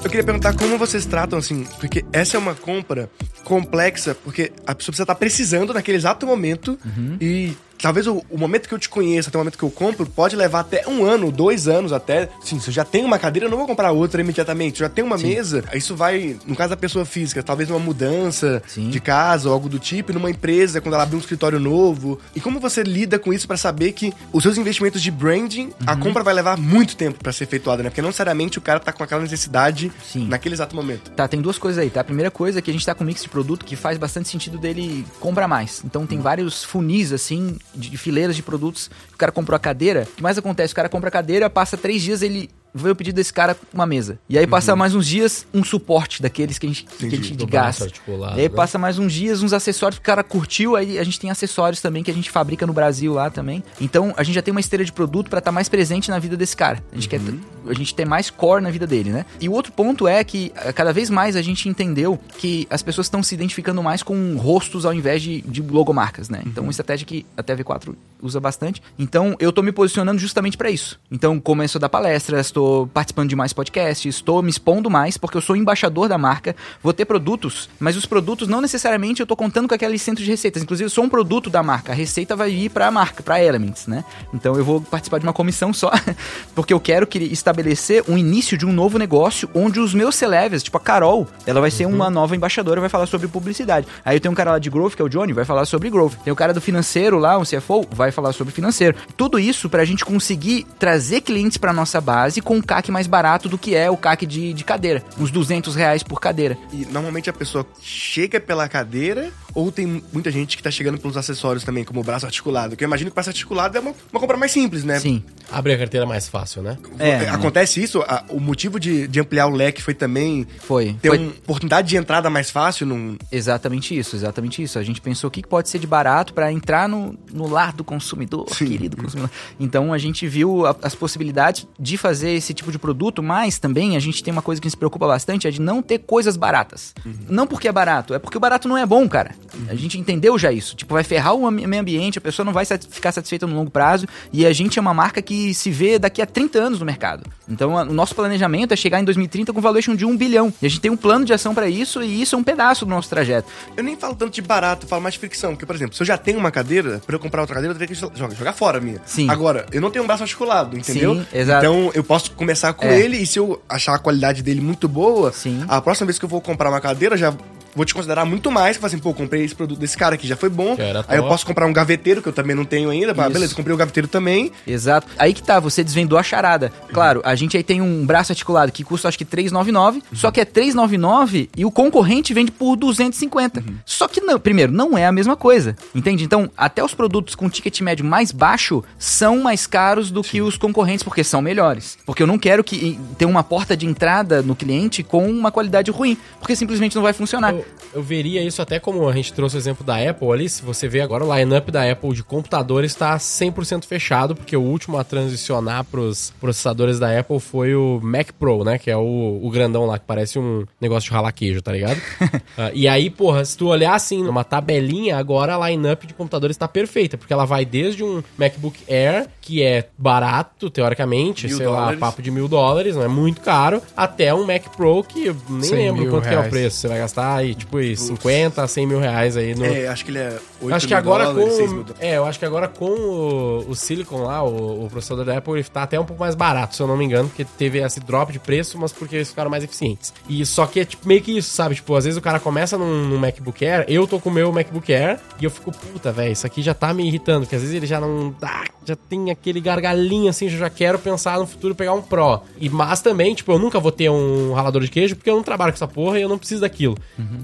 Eu queria perguntar como vocês tratam, assim, porque essa é uma compra complexa, porque a pessoa precisa estar precisando naquele exato momento e. Talvez o, o momento que eu te conheço, até o momento que eu compro, pode levar até um ano, dois anos até. Sim, se eu já tenho uma cadeira, eu não vou comprar outra imediatamente. Se eu já tenho uma mesa, isso vai, no caso da pessoa física, talvez numa mudança Sim. de casa ou algo do tipo, numa empresa, quando ela abrir um escritório novo. E como você lida com isso pra saber que os seus investimentos de branding, a Uhum. compra vai levar muito tempo pra ser efetuada, né? Porque não necessariamente o cara tá com aquela necessidade Sim. naquele exato momento. Tá, tem duas coisas aí, tá? A primeira coisa é que a gente tá com um mix de produto que faz bastante sentido dele comprar mais. Então tem vários funis, assim, de, fileiras de produtos. O cara comprou a cadeira. O que mais acontece? O cara compra a cadeira, passa três dias, ele veio o pedido desse cara com uma mesa. E aí passa mais uns dias um suporte daqueles que a gente, que a gente gasta. E aí né? passa mais uns dias, uns acessórios que o cara curtiu, aí a gente tem acessórios também que a gente fabrica no Brasil lá também. Então a gente já tem uma esteira de produto pra estar mais presente na vida desse cara. A gente quer ter- a gente ter mais core na vida dele, né? E o outro ponto é que eh, cada vez mais a gente entendeu que as pessoas estão se identificando mais com rostos ao invés de, de logomarcas, né? Então uma estratégia que a TV4 usa bastante. Então eu tô me posicionando justamente pra isso. Então começo a dar palestras, estou participando de mais podcasts, estou me expondo mais porque eu sou embaixador da marca, vou ter produtos, mas os produtos não necessariamente eu tô contando com aquele centro de receitas. Inclusive eu sou um produto da marca, a receita vai ir pra marca, pra Elements, né? Então eu vou participar de uma comissão só, porque eu quero que estabelecer um início de um novo negócio onde os meus celebres, tipo a Carol, ela vai ser uma nova embaixadora, vai falar sobre publicidade. Aí eu tenho um cara lá de growth, que é o Johnny, vai falar sobre growth. Tem o cara do financeiro lá, um CFO, vai falar sobre financeiro. Tudo isso pra gente conseguir trazer clientes pra nossa base com um CAC mais barato do que é o CAC de, de cadeira. Uns 200 reais por cadeira. E normalmente a pessoa chega pela cadeira ou tem muita gente que tá chegando pelos acessórios também, como o braço articulado. Que eu imagino que o braço articulado é uma, uma compra mais simples, né? Sim. Abre a carteira mais fácil, né? É, né? Acontece isso? A- o motivo de, de ampliar o leque foi também Foi. ter Foi- uma oportunidade de entrada mais fácil num. Exatamente isso, exatamente isso. A gente pensou o que pode ser de barato para entrar no, no lar do consumidor, querido consumidor. Então a gente viu a- as possibilidades de fazer esse tipo de produto, mas também a gente tem uma coisa que nos preocupa bastante, é de não ter coisas baratas. Não porque é barato, é porque o barato não é bom, cara. A gente entendeu já isso. Tipo, vai ferrar o meio ambiente, a pessoa não vai sat- ficar satisfeita no longo prazo, e a gente é uma marca que se vê daqui a 30 anos no mercado. Então a- o nosso planejamento é chegar em 2030 com valuation de 1 bilhão. E a gente tem um plano de ação para isso, e isso é um pedaço do nosso trajeto. Eu nem falo tanto de barato, falo mais de fricção. Porque, por exemplo, se eu já tenho uma cadeira, pra eu comprar outra cadeira, eu teria que jogar, jogar fora a minha. Sim. Agora, eu não tenho um braço articulado, entendeu? Sim, exato. Então, eu posso começar com É. ele e se eu achar a qualidade dele muito boa, Sim. a próxima vez que eu vou comprar uma cadeira, já vou te considerar muito mais. Que fala assim, pô, comprei esse produto desse cara aqui, já foi bom. Que era Aí eu top. posso comprar um gaveteiro, que eu também não tenho ainda. Beleza, comprei o gaveteiro também. Exato. Aí que tá, você desvendou a charada. Claro, a gente aí tem um braço articulado que custa acho que 399, só que é 399 e o concorrente vende por 250. Só que não, primeiro, não é a mesma coisa. Entende? Então, até os produtos com ticket médio mais baixo são mais caros do que os concorrentes porque são melhores. Porque eu não quero que ter uma porta de entrada no cliente com uma qualidade ruim, porque simplesmente não vai funcionar. Eu, eu veria isso até como a gente trouxe o exemplo da Apple ali. Se você vê agora, o line-up da Apple de computadores está 100% fechado, porque o último a transicionar para os processadores da Apple foi o Mac Pro, né? Que é o, o grandão lá, que parece um negócio de ralar queijo, tá ligado? Ah, e aí, porra, se tu olhar assim, numa tabelinha, agora a line-up de computadores está perfeita, porque ela vai desde um MacBook Air, que é barato, teoricamente, Mil sei lá, dólares. papo de mil dólares, não é muito caro, até um Mac Pro que eu nem 100 lembro quanto é o preço. Você vai gastar aí, tipo, aí 50, 100 mil reais aí no. É, acho que ele é 8 acho que agora dólares, 6 com. É, eu acho que agora com o, o Silicon lá, o, o processador da Apple, ele tá até um pouco mais barato, se eu não me engano, porque teve esse drop de preço, mas porque eles ficaram mais eficientes. E só que é tipo, meio que isso, sabe? Tipo, às vezes o cara começa num, num MacBook Air, eu tô com o meu MacBook Air e eu fico, puta, velho, isso aqui já tá me irritando, porque às vezes ele já não dá, já tem aquele gargalhinho assim, eu já quero pensar no futuro pegar um Pro. E mas também, tipo, eu nunca vou ter um ralador de queijo porque eu não trabalho com essa porra e eu não preciso daquilo.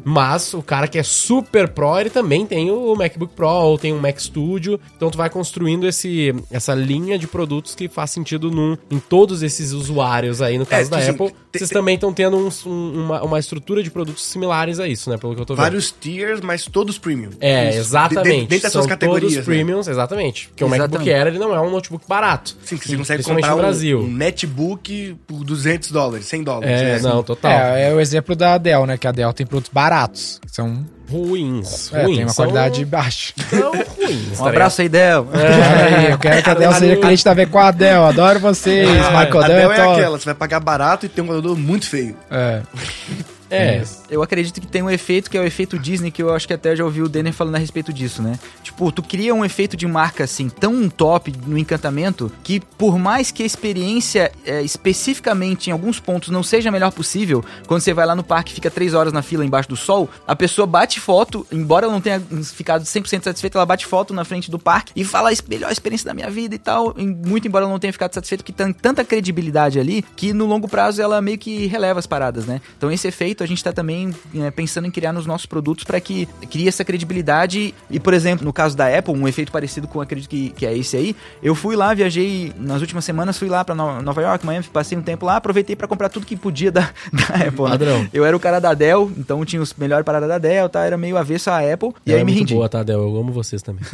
Mas o cara que é super Pro, ele também tem o MacBook Pro ou tem um Mac Studio. Então tu vai construindo esse, essa linha de produtos que faz sentido num, em todos esses usuários aí. No caso da assim, Apple, vocês também estão tendo uns- um- uma, uma estrutura de produtos similares a isso, né? Pelo que eu tô vendo. Vários tiers, mas todos premium. É, Isso. exatamente. De- de- Dentro das suas categorias. todos né? premiums, exatamente. Porque o Exatamente. MacBook Air, ele não é um notebook barato. Sim, que você consegue comprar no um, Brasil. um netbook por 200 dólares, 100 dólares. É, né? não, total. É, é o exemplo da Dell, né? Que a Dell tem produtos baratos. que São, Ruins. é, ruins. tem uma são- qualidade baixa. São ruins. Um abraço aí, Del. Aí, eu quero que a Dell seja cliente da V4 Dell. Adoro vocês, É, Marco a Dell é é top. aquela, você vai pagar barato e tem um computador muito feio. É. É. Eu acredito que tem um efeito que é o efeito Disney, que eu acho que até já ouvi o Denner falando a respeito disso, né? Tipo, tu cria um efeito de marca assim, tão top no encantamento, que por mais que a experiência é, especificamente em alguns pontos não seja a melhor possível, quando você vai lá no parque fica três horas na fila embaixo do sol, a pessoa bate foto, embora ela não tenha ficado 100% satisfeita, ela bate foto na frente do parque e fala a melhor experiência da minha vida e tal, muito embora ela não tenha ficado satisfeita, que tem tanta credibilidade ali, que no longo prazo ela meio que releva as paradas, né? Então esse efeito a gente está também é, pensando em criar nos nossos produtos para que crie essa credibilidade. E, por exemplo, no caso da Apple, um efeito parecido com acredito que, que é esse aí, eu fui lá, viajei nas últimas semanas, fui lá para Nova York, Miami, passei um tempo lá, aproveitei para comprar tudo que podia da, da Apple. Né? Padrão. Eu era o cara da Dell, então tinha os melhores paradas da Dell, tá? Era meio avesso à Apple. E aí é me rendi. boa, tá, Dell? Eu amo vocês também.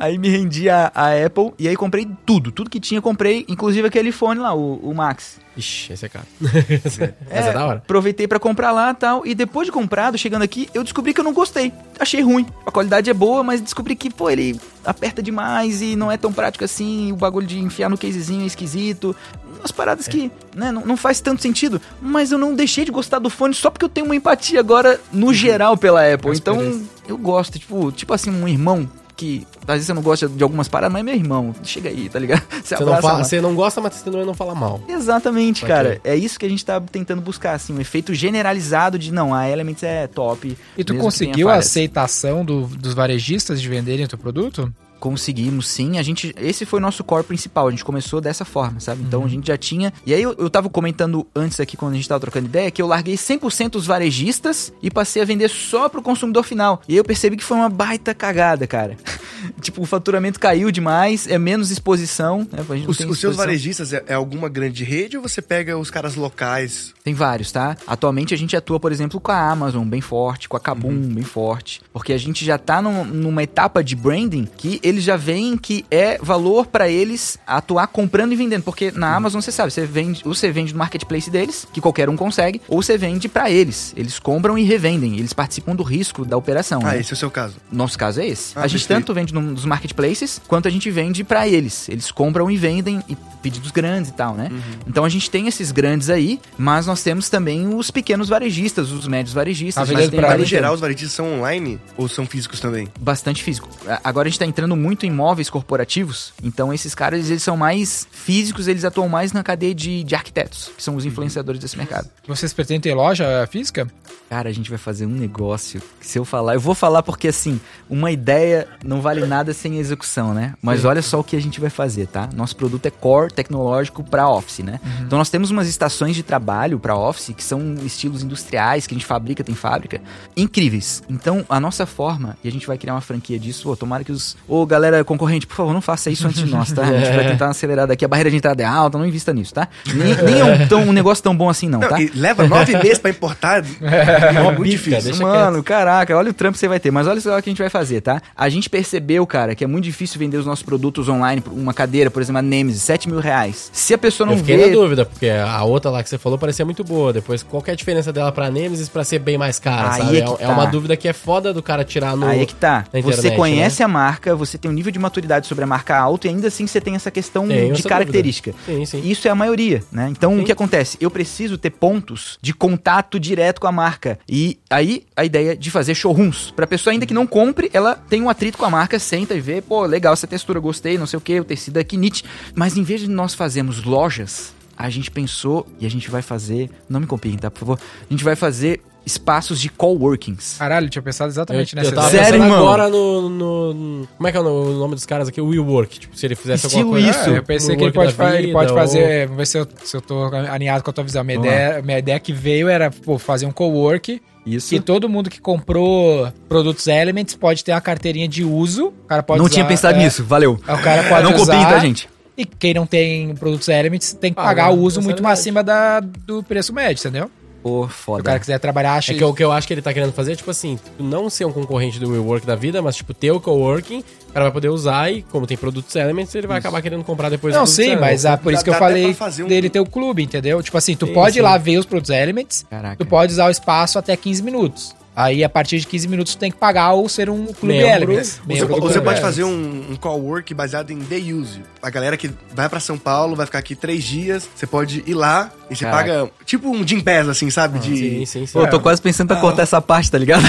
aí me rendi a, a Apple e aí comprei tudo. Tudo que tinha, comprei, inclusive aquele fone lá, o, o Max. Ixi, esse é caro. é, Essa é da hora. Aproveitei para comprar lá e tal. E depois de comprado, chegando aqui, eu descobri que eu não gostei. Achei ruim. A qualidade é boa, mas descobri que, pô, ele aperta demais e não é tão prático assim. O bagulho de enfiar no casezinho é esquisito. Umas paradas é. que, né, não, não faz tanto sentido. Mas eu não deixei de gostar do fone só porque eu tenho uma empatia agora, no uhum. geral, pela Apple. Então, eu gosto. Tipo, tipo assim, um irmão que às vezes você não gosta de algumas paradas, mas é meu irmão, chega aí, tá ligado? Você, você não, fala, você não gosta, mas você não fala mal. Exatamente, cara. É isso que a gente tá tentando buscar, assim, um efeito generalizado de não, a Elements é top. E tu conseguiu a aceitação do, dos varejistas de venderem o teu produto? Conseguimos sim. A gente. Esse foi o nosso core principal. A gente começou dessa forma, sabe? Então uhum. a gente já tinha. E aí eu, eu tava comentando antes aqui, quando a gente tava trocando ideia, que eu larguei 100% os varejistas e passei a vender só pro consumidor final. E aí eu percebi que foi uma baita cagada, cara. tipo, o faturamento caiu demais, é menos exposição. Né? Os, exposição. os, seus varejistas é, é, alguma grande rede ou você pega os caras locais? Tem vários, tá? Atualmente a gente atua, por exemplo, com a Amazon bem forte, com a Kabum uhum. bem forte. Porque a gente já tá num, numa etapa de branding que eles já veem que é valor para eles atuar comprando e vendendo. Porque na Amazon, você sabe, você vende, ou você vende no marketplace deles, que qualquer um consegue, ou você vende para eles. Eles compram e revendem. Eles participam do risco da operação. Ah, né? esse é o seu caso. Nosso caso é esse. Ah, a gente perfeito. tanto vende nos marketplaces, quanto a gente vende para eles. Eles compram e vendem e pedidos grandes e tal, né? Uhum. Então a gente tem esses grandes aí, mas nós temos também os pequenos varejistas, os médios varejistas. Ah, mas pra em geral, os varejistas são online ou são físicos também? Bastante físico. Agora a gente tá entrando muito em móveis corporativos, então esses caras eles são mais físicos, eles atuam mais na cadeia de, de arquitetos, que são os influenciadores desse mercado. Vocês pretendem ter loja física? Cara, a gente vai fazer um negócio que se eu falar, eu vou falar porque assim, uma ideia não vale nada sem execução, né? Mas Sim. olha só o que a gente vai fazer, tá? Nosso produto é core tecnológico para office, né? Uhum. Então nós temos umas estações de trabalho para office que são estilos industriais que a gente fabrica, tem fábrica, incríveis. Então a nossa forma, e a gente vai criar uma franquia disso, ô, tomara que os. Ô, galera concorrente, por favor, não faça isso antes de nós, tá? A gente vai tentar acelerar daqui. A barreira de entrada é alta, não invista nisso, tá? Nem, nem é um, tão, um negócio tão bom assim, não, não tá? leva nove meses para importar. É, muito difícil. Mano, quieto. caraca, olha o trampo que você vai ter. Mas olha só o que a gente vai fazer, tá? A gente percebeu, cara, que é muito difícil vender os nossos produtos online. Uma cadeira, por exemplo, a Nemesis, 7 mil reais. Se a pessoa não Eu fiquei vê... na dúvida, porque a outra lá que você falou parecia muito boa. Depois, qual é a diferença dela pra Nemesis pra ser bem mais cara, Aí sabe? É, é, tá. é, uma dúvida que é foda do cara tirar no. Aí é que tá. Internet, você conhece né? a marca, você tem um nível de maturidade sobre a marca alto e ainda assim você tem essa questão Tenho de característica. Sim, sim. Isso é a maioria, né? Então, sim. o que acontece? Eu preciso ter pontos de contato direto com a marca. E aí, a ideia de fazer showrooms. Pra pessoa ainda que não compre, ela tem um atrito com a marca, senta e vê, pô, legal essa textura, gostei, não sei o que, o tecido aqui, knit. Mas em vez de nós fazermos lojas, a gente pensou e a gente vai fazer. Não me copiem, tá? Por favor. A gente vai fazer espaços de coworkings. Caralho, eu tinha pensado exatamente eu, nessa eu tava ideia. Sério, mano? agora no, no, Como é que é o nome dos caras aqui? O WeWork. Tipo, se ele fizesse Estilo alguma coisa. isso. É, eu pensei que ele pode, vida, ele pode fazer. Vamos ver se eu, se eu tô alinhado com a tua visão. Minha, ideia, minha ideia que veio era pô, fazer um cowork isso. E todo mundo que comprou produtos Elements pode ter uma carteirinha de uso. O cara pode Não usar, tinha pensado é, nisso, valeu. O cara pode não usar. Não copiem, tá, gente? E quem não tem produtos Elements tem que ah, pagar o uso muito mais acima da, do preço médio, entendeu? Pô, foda. Se o cara quiser trabalhar, acha. É que o que eu acho que ele tá querendo fazer é, tipo assim, não ser um concorrente do WeWork da vida, mas, tipo, ter o coworking, o cara vai poder usar e, como tem produtos Elements, ele vai isso. acabar querendo comprar depois Não, sim, mas ah, por isso que eu falei um... dele ter o clube, entendeu? Tipo assim, tu sim, pode sim. ir lá ver os produtos Elements, Caraca. tu pode usar o espaço até 15 minutos. Aí, a partir de 15 minutos, tu tem que pagar ou ser um clube membro. Elements. Você, você pode fazer um, um call work baseado em day use. A galera que vai para São Paulo, vai ficar aqui três dias, você pode ir lá e você Caraca. paga, tipo um Jim Pass, assim, sabe? Ah, de... Sim, sim, sim. Pô, tô quase pensando pra ah. cortar essa parte, tá ligado?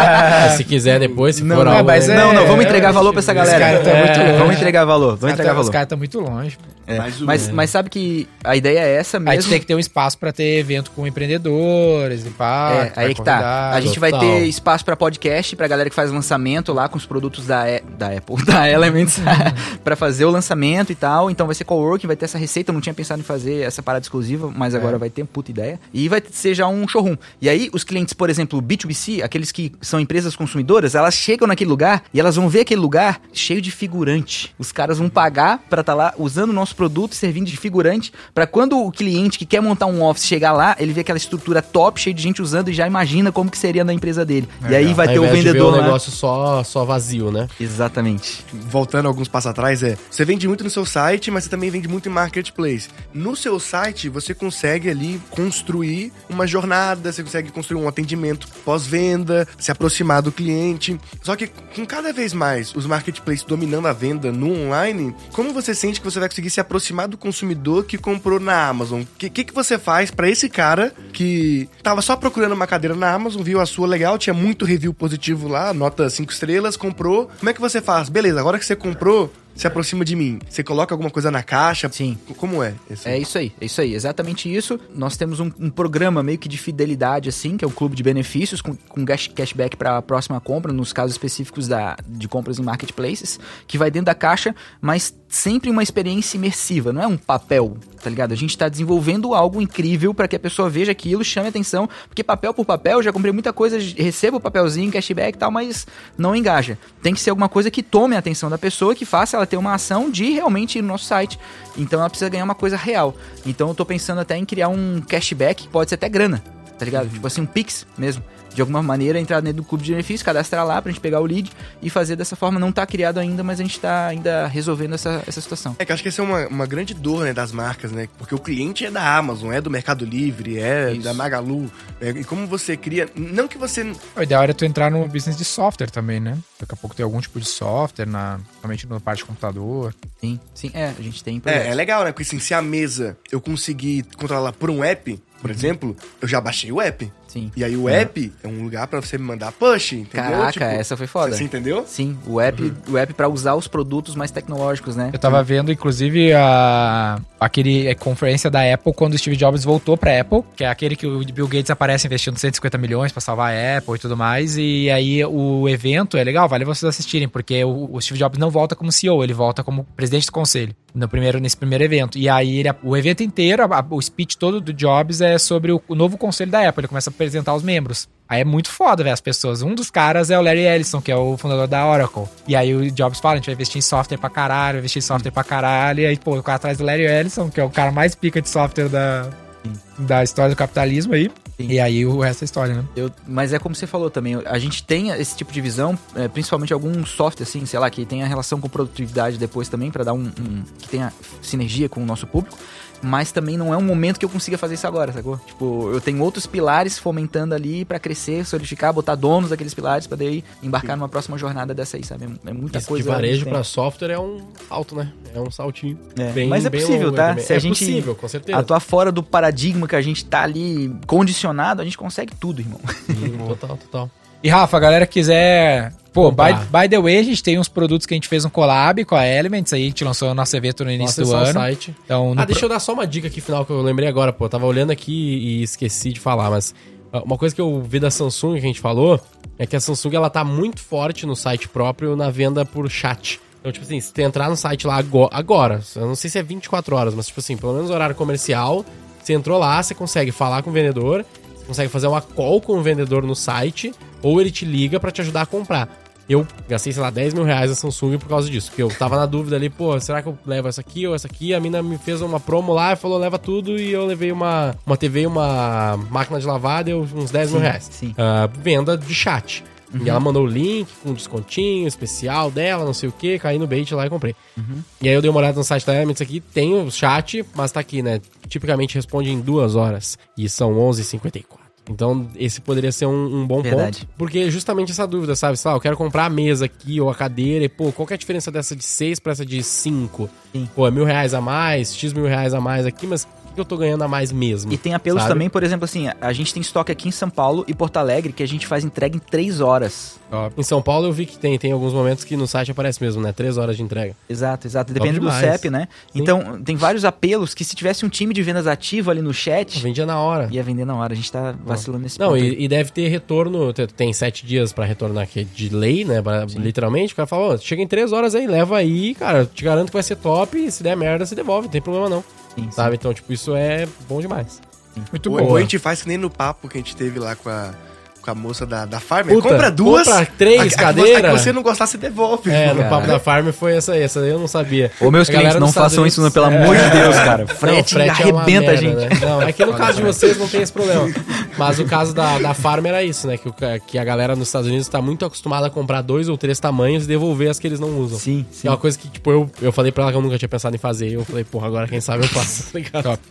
se quiser depois, se não, for não, algo... Mas é, não, não, vamos entregar valor pra essa galera. Tá muito longe. Vamos entregar valor, vamos entregar valor. Os caras estão muito longe. É. Mas, mas sabe que a ideia é essa mesmo. Aí tem que ter um espaço pra ter evento com empreendedores e pá. É, aí que tá. A gente gente vai ter espaço para podcast, pra galera que faz lançamento lá com os produtos da, e da Apple, da Elements, para fazer o lançamento e tal. Então vai ser coworking, vai ter essa receita. Eu não tinha pensado em fazer essa parada exclusiva, mas agora é. vai ter, puta ideia. E vai ser já um showroom. E aí, os clientes, por exemplo, B2B2C, aqueles que são empresas consumidoras, elas chegam naquele lugar e elas vão ver aquele lugar cheio de figurante. Os caras vão pagar para estar tá lá usando o nosso produto, servindo de figurante, para quando o cliente que quer montar um office chegar lá, ele vê aquela estrutura top, cheio de gente usando e já imagina como que seria na empresa dele. É, e aí vai ter o vendedor de ver o negócio só, só vazio, né? Exatamente. Voltando alguns passos atrás, é, você vende muito no seu site, mas você também vende muito em marketplace. No seu site, você consegue ali construir uma jornada, você consegue construir um atendimento pós-venda, se aproximar do cliente. Só que com cada vez mais os marketplaces dominando a venda no online, como você sente que você vai conseguir se aproximar do consumidor que comprou na Amazon? O que, que, que, você faz para esse cara que tava só procurando uma cadeira na Amazon, viu a sua legal, tinha muito review positivo lá, nota 5 estrelas, comprou. Como é que você faz? Beleza, agora que você comprou, se aproxima de mim? Você coloca alguma coisa na caixa? Sim. Como é? Esse? É isso aí, é isso aí, exatamente isso. Nós temos um, um, programa meio que de fidelidade, assim, que é o clube de benefícios, com, com cashback para a próxima compra, nos casos específicos da, de compras em marketplaces, que vai dentro da caixa, mas sempre uma experiência imersiva, não é um papel, tá ligado? A gente está desenvolvendo algo incrível para que a pessoa veja aquilo, chame atenção, porque papel por papel, já comprei muita coisa, recebo o papelzinho, cashback e tal, mas não engaja. Tem que ser alguma coisa que tome a atenção da pessoa, que faça ela ter uma ação de realmente ir no nosso site. Então ela precisa ganhar uma coisa real. Então eu tô pensando até em criar um cashback, pode ser até grana, tá ligado? Uhum. Tipo assim, um Pix mesmo de alguma maneira entrar dentro do clube de benefícios, cadastrar lá pra gente pegar o lead e fazer dessa forma. Não tá criado ainda, mas a gente tá ainda resolvendo essa, essa situação. É que acho que essa é uma, uma grande dor, né, das marcas, né? Porque o cliente é da Amazon, é do Mercado Livre, é Isso. da Magalu. É, e como você cria. Não que você. O ideal era tu entrar no business de software também, né? Daqui a pouco tem algum tipo de software, na, principalmente na parte de computador. Sim, sim, é, a gente tem. É, é legal, né? Porque assim, se a mesa eu conseguir controlar por um app, por exemplo, eu já baixei o app. Sim. E aí o app é um lugar para você mandar push, entendeu? Caraca, tipo, essa foi foda. Você entendeu? Sim, o app, uhum. o app para usar os produtos mais tecnológicos, né? Eu tava vendo, inclusive, a aquele a conferência da Apple quando o Steve Jobs voltou pra Apple, que é aquele que o Bill Gates aparece investindo 150 milhões para salvar a Apple e tudo mais. E aí o evento é legal, vale vocês assistirem, porque o, o Steve Jobs não volta como CEO, ele volta como presidente do conselho no primeiro, nesse primeiro evento. E aí ele, o evento inteiro, a, o speech todo do Jobs é sobre o, o, novo conselho da Apple. Ele começa a apresentar os membros. Aí é muito foda, velho, as pessoas. Um dos caras é o Larry Ellison, que é o fundador da Oracle. E aí o Jobs fala, a gente vai investir em software pra caralho, vai investir em software pra caralho. E aí, pô, o cara atrás do Larry Ellison, que é o cara mais pica de software da, da história do capitalismo aí. Sim. E aí o resto é história, né? Eu, mas é como você falou também, a gente tem esse tipo de visão, é, principalmente algum software, assim, sei lá, que tenha relação com produtividade depois também, para dar um, um. que tenha sinergia com o nosso público mas também não é um momento que eu consiga fazer isso agora, sacou? Tipo, eu tenho outros pilares fomentando ali para crescer, solidificar, botar donos daqueles pilares para daí embarcar numa próxima jornada dessa aí, sabe? É muita Esse coisa. De varejo para software é um alto, né? É um saltinho. É. Bem, mas é possível, tá? Se é a gente possível, com certeza. atuar fora do paradigma que a gente tá ali condicionado, a gente consegue tudo, irmão. Sim, total, total. E Rafa, a galera quiser Pô, by, by, the way, a gente tem uns produtos que a gente fez um collab com a Elements, aí a gente lançou o nosso evento no início Nossa, do ano. Site. Então, ah, deixa pro... eu dar só uma dica aqui final que eu lembrei agora, pô. Eu tava olhando aqui e esqueci de falar, mas ah, uma coisa que eu vi da Samsung que a gente falou é que a Samsung ela tá muito forte no site próprio na venda por chat. Então, tipo assim, se tu entrar no site lá agora, agora, eu não sei se é 24 horas, mas tipo assim, pelo menos horário comercial, você entrou lá, você consegue falar com o vendedor, você consegue fazer uma call com o vendedor no site, ou ele te liga para te ajudar a comprar. Eu gastei, sei lá, 10 mil reais a Samsung por causa disso. Porque eu tava na dúvida ali, pô, será que eu levo essa aqui ou essa aqui? A mina me fez uma promo lá e falou, leva tudo. E eu levei uma, uma TV uma máquina de lavar, deu uns 10 sim, mil reais. Sim. Uh, venda de chat. Uhum. E ela mandou o link com um descontinho especial dela, não sei o que, caí no bait lá e comprei. Uhum. E aí eu dei uma olhada no site da Elements aqui, tem o chat, mas tá aqui, né? Tipicamente responde em duas horas. E são 11h54. Então, esse poderia ser um, um bom Verdade. ponto. Porque justamente essa dúvida, sabe? Sei lá, eu quero comprar a mesa aqui ou a cadeira e, pô, qual que é a diferença dessa de 6 para essa de 5? Pô, é mil reais a mais, X mil reais a mais aqui, mas que eu tô ganhando a mais mesmo? E tem apelos sabe? também, por exemplo, assim, a gente tem estoque aqui em São Paulo e Porto Alegre que a gente faz entrega em 3 horas. Em São Paulo eu vi que tem, tem alguns momentos que no site aparece mesmo, né? Três horas de entrega. Exato, exato. Depende do. CEP, né? Sim. Então, tem vários apelos que se tivesse um time de vendas ativo ali no chat, Vendia na hora. ia vender na hora. A gente tá vacilando nesse Não, e, e deve ter retorno, te- tem sete dias pra retornar aqui de lei, né? pra- literalmente, o cara fala, ó, chega em três horas aí, leva aí, cara, te garanto que vai ser top, se der merda, se devolve, não tem problema não. Sim, sim. Sabe? Então, tipo, isso é bom demais. Muito bom. ou a gente faz que nem no papo que a gente teve lá com a, com a moça da, da Farmer. Puta, compra duas. compra três a que você- não gostar, você devolve. É, no papo da Farm foi essa aí, essa daí eu não sabia. Ô, meus A clientes, não façam isso, não, pelo amor de Deus, cara. Não, Frete, é arrebenta a gente. merda, né? Não, é que no caso de vocês não tem esse problema. Mas o caso da, da Farm era isso, né? Que, o que a galera nos Estados Unidos tá muito acostumada a comprar dois ou três tamanhos e devolver as que eles não usam. Sim, É sim. uma coisa que, tipo, eu, eu falei pra ela que eu nunca tinha pensado em fazer. E eu falei, porra, agora quem sabe eu faço, tá? Top.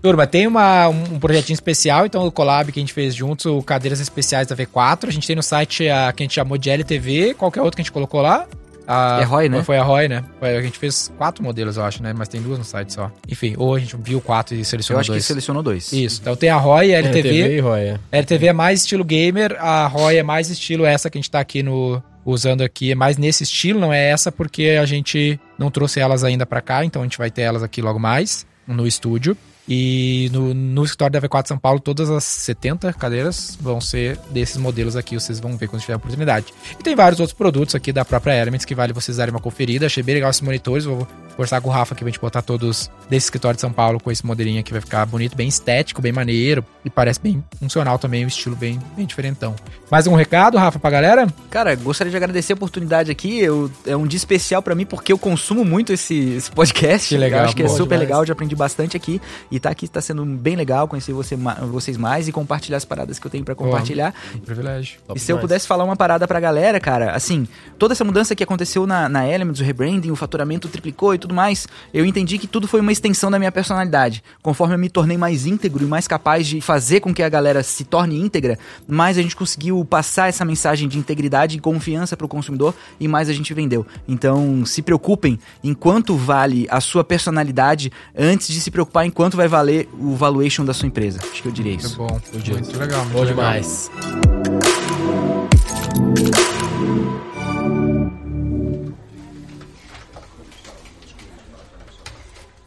Turma, tem uma, um um projetinho especial, então o collab que a gente fez juntos, o Cadeiras Especiais da V4. A gente tem no site a que a gente chamou de LTV, qualquer outro que a gente colocou lá. A, É Roy, né? Foi a Roy, né? Foi, a gente fez quatro modelos, eu acho, né? Mas tem duas no site só. Enfim, ou a gente viu quatro e Eu selecionou acho que dois. selecionou dois. Isso, então tem a Roy e a LTV. LTV e Roya. LTV é mais estilo gamer, a Roy é mais estilo essa que a gente tá aqui no usando aqui, é mais nesse estilo, não é essa porque a gente não trouxe elas ainda pra cá, então a gente vai ter elas aqui logo mais no estúdio. E no, no escritório da V4 São Paulo, todas as 70 cadeiras vão ser desses modelos aqui, vocês vão ver quando tiver a oportunidade. E tem vários outros produtos aqui da própria Elements que vale vocês darem uma conferida. Achei bem legal esses monitores, vou conversar com o Rafa aqui pra gente botar todos desse escritório de São Paulo com esse modelinho aqui, vai ficar bonito, bem estético, bem maneiro e parece bem funcional também, o estilo bem, bem diferentão. Mais um recado, Rafa, pra galera? Cara, gostaria de agradecer a oportunidade aqui. Eu, é um dia especial pra mim porque eu consumo muito esse, esse podcast. Que legal, Eu acho que é super demais. legal, já aprendi bastante aqui. E tá aqui tá sendo bem legal conhecer você, vocês mais e compartilhar as paradas que eu tenho pra compartilhar. Um privilégio. E se eu pudesse falar uma parada pra galera, cara, assim, toda essa mudança que aconteceu na, na Elements, o rebranding, o faturamento triplicou e tudo mais, eu entendi que tudo foi uma extensão da minha personalidade. Conforme eu me tornei mais íntegro e mais capaz de fazer com que a galera se torne íntegra, mais a gente conseguiu passar essa mensagem de integridade e confiança pro consumidor e mais a gente vendeu. Então, se preocupem em quanto vale a sua personalidade antes de se preocupar em quanto vai valer o valuation da sua empresa. Acho que eu diria Muito isso. bom. Muito legal. Muito Bom legal. demais.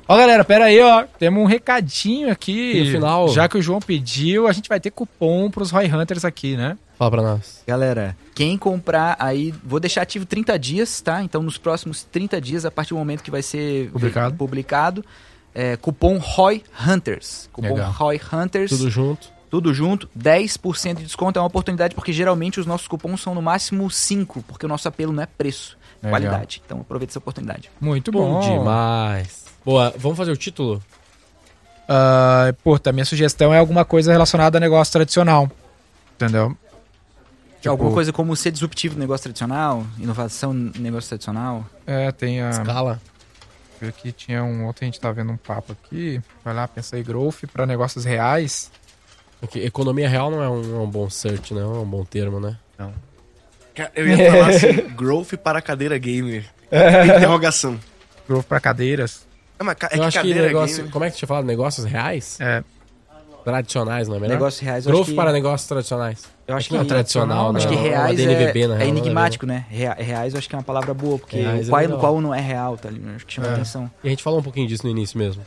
Ó, galera, pera aí, ó. Temos um recadinho aqui. E no final- Já que o João pediu, a gente vai ter cupom pros Roy Hunters aqui, né? Fala pra nós. Galera, quem comprar aí, vou deixar ativo 30 dias, tá? Então nos próximos 30 dias, a partir do momento que vai ser Publicado. publicado é, cupom ROY Hunters. Cupom Legal. ROY Hunters, Tudo junto. tudo junto, 10% de desconto. É uma oportunidade porque geralmente os nossos cupons são no máximo 5, porque o nosso apelo não é preço, é Legal. qualidade. Então aproveita essa oportunidade. Muito Bom, bom. demais. Boa, vamos fazer o título? Ah, pô, a minha sugestão é alguma coisa relacionada a negócio tradicional. Entendeu? Tipo, Alguma coisa como ser disruptivo no negócio tradicional, inovação no negócio tradicional. É, tem a. Escala. Aqui tinha um. Ontem a gente tá vendo um papo aqui. Vai lá, pensa aí, growth pra negócios reais. Porque economia real não é um, é um bom search, né? Não é um bom termo, né? Cara, Eu ia falar assim, growth para cadeira gamer. Interrogação. Growth pra cadeiras. É, mas ca- é Eu que acho que cadeira negócio. gamer... Como é que tinha falado? Negócios reais? É. Tradicionais, não é melhor? Negócios reais, Growth que, para negócios tradicionais. Eu acho que não é que tradicional, Acho né? que Uma reais DNVB, é, na é real, enigmático, né? Rea- Reais eu acho que é uma palavra boa, porque Reais o é qual, legal. qual não é real, tá ligado? Acho que chama É. atenção. E a gente falou um pouquinho disso no início mesmo.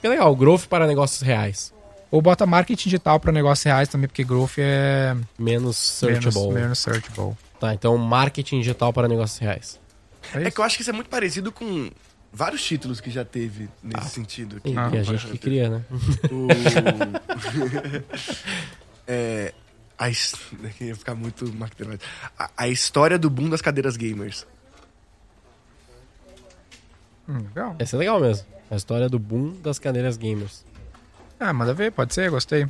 Que legal, growth para negócios reais. Ou bota marketing digital pra negócios reais também, porque growth é Menos searchable. menos, menos searchable. Tá, então marketing digital para negócios reais. É É que eu acho que isso é muito parecido com vários títulos que já teve nesse sentido. Aqui. E, Ah, e a gente que cria, né? O... é, a, ia ficar muito a, a história do boom das cadeiras gamers. Hum, legal. Essa é legal mesmo. A história do boom das cadeiras gamers. Ah, manda ver, pode ser, gostei.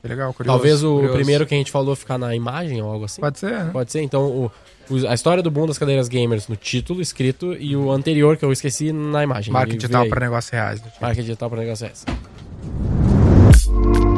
Que legal, curioso. Talvez o curioso. primeiro que a gente falou ficar na imagem ou algo assim. Pode ser, né? Pode ser, então, o, o- a história do boom das cadeiras gamers no título escrito e o anterior que eu esqueci na imagem. Marketing digital para negócios reais. né? Marketing digital para negócios reais.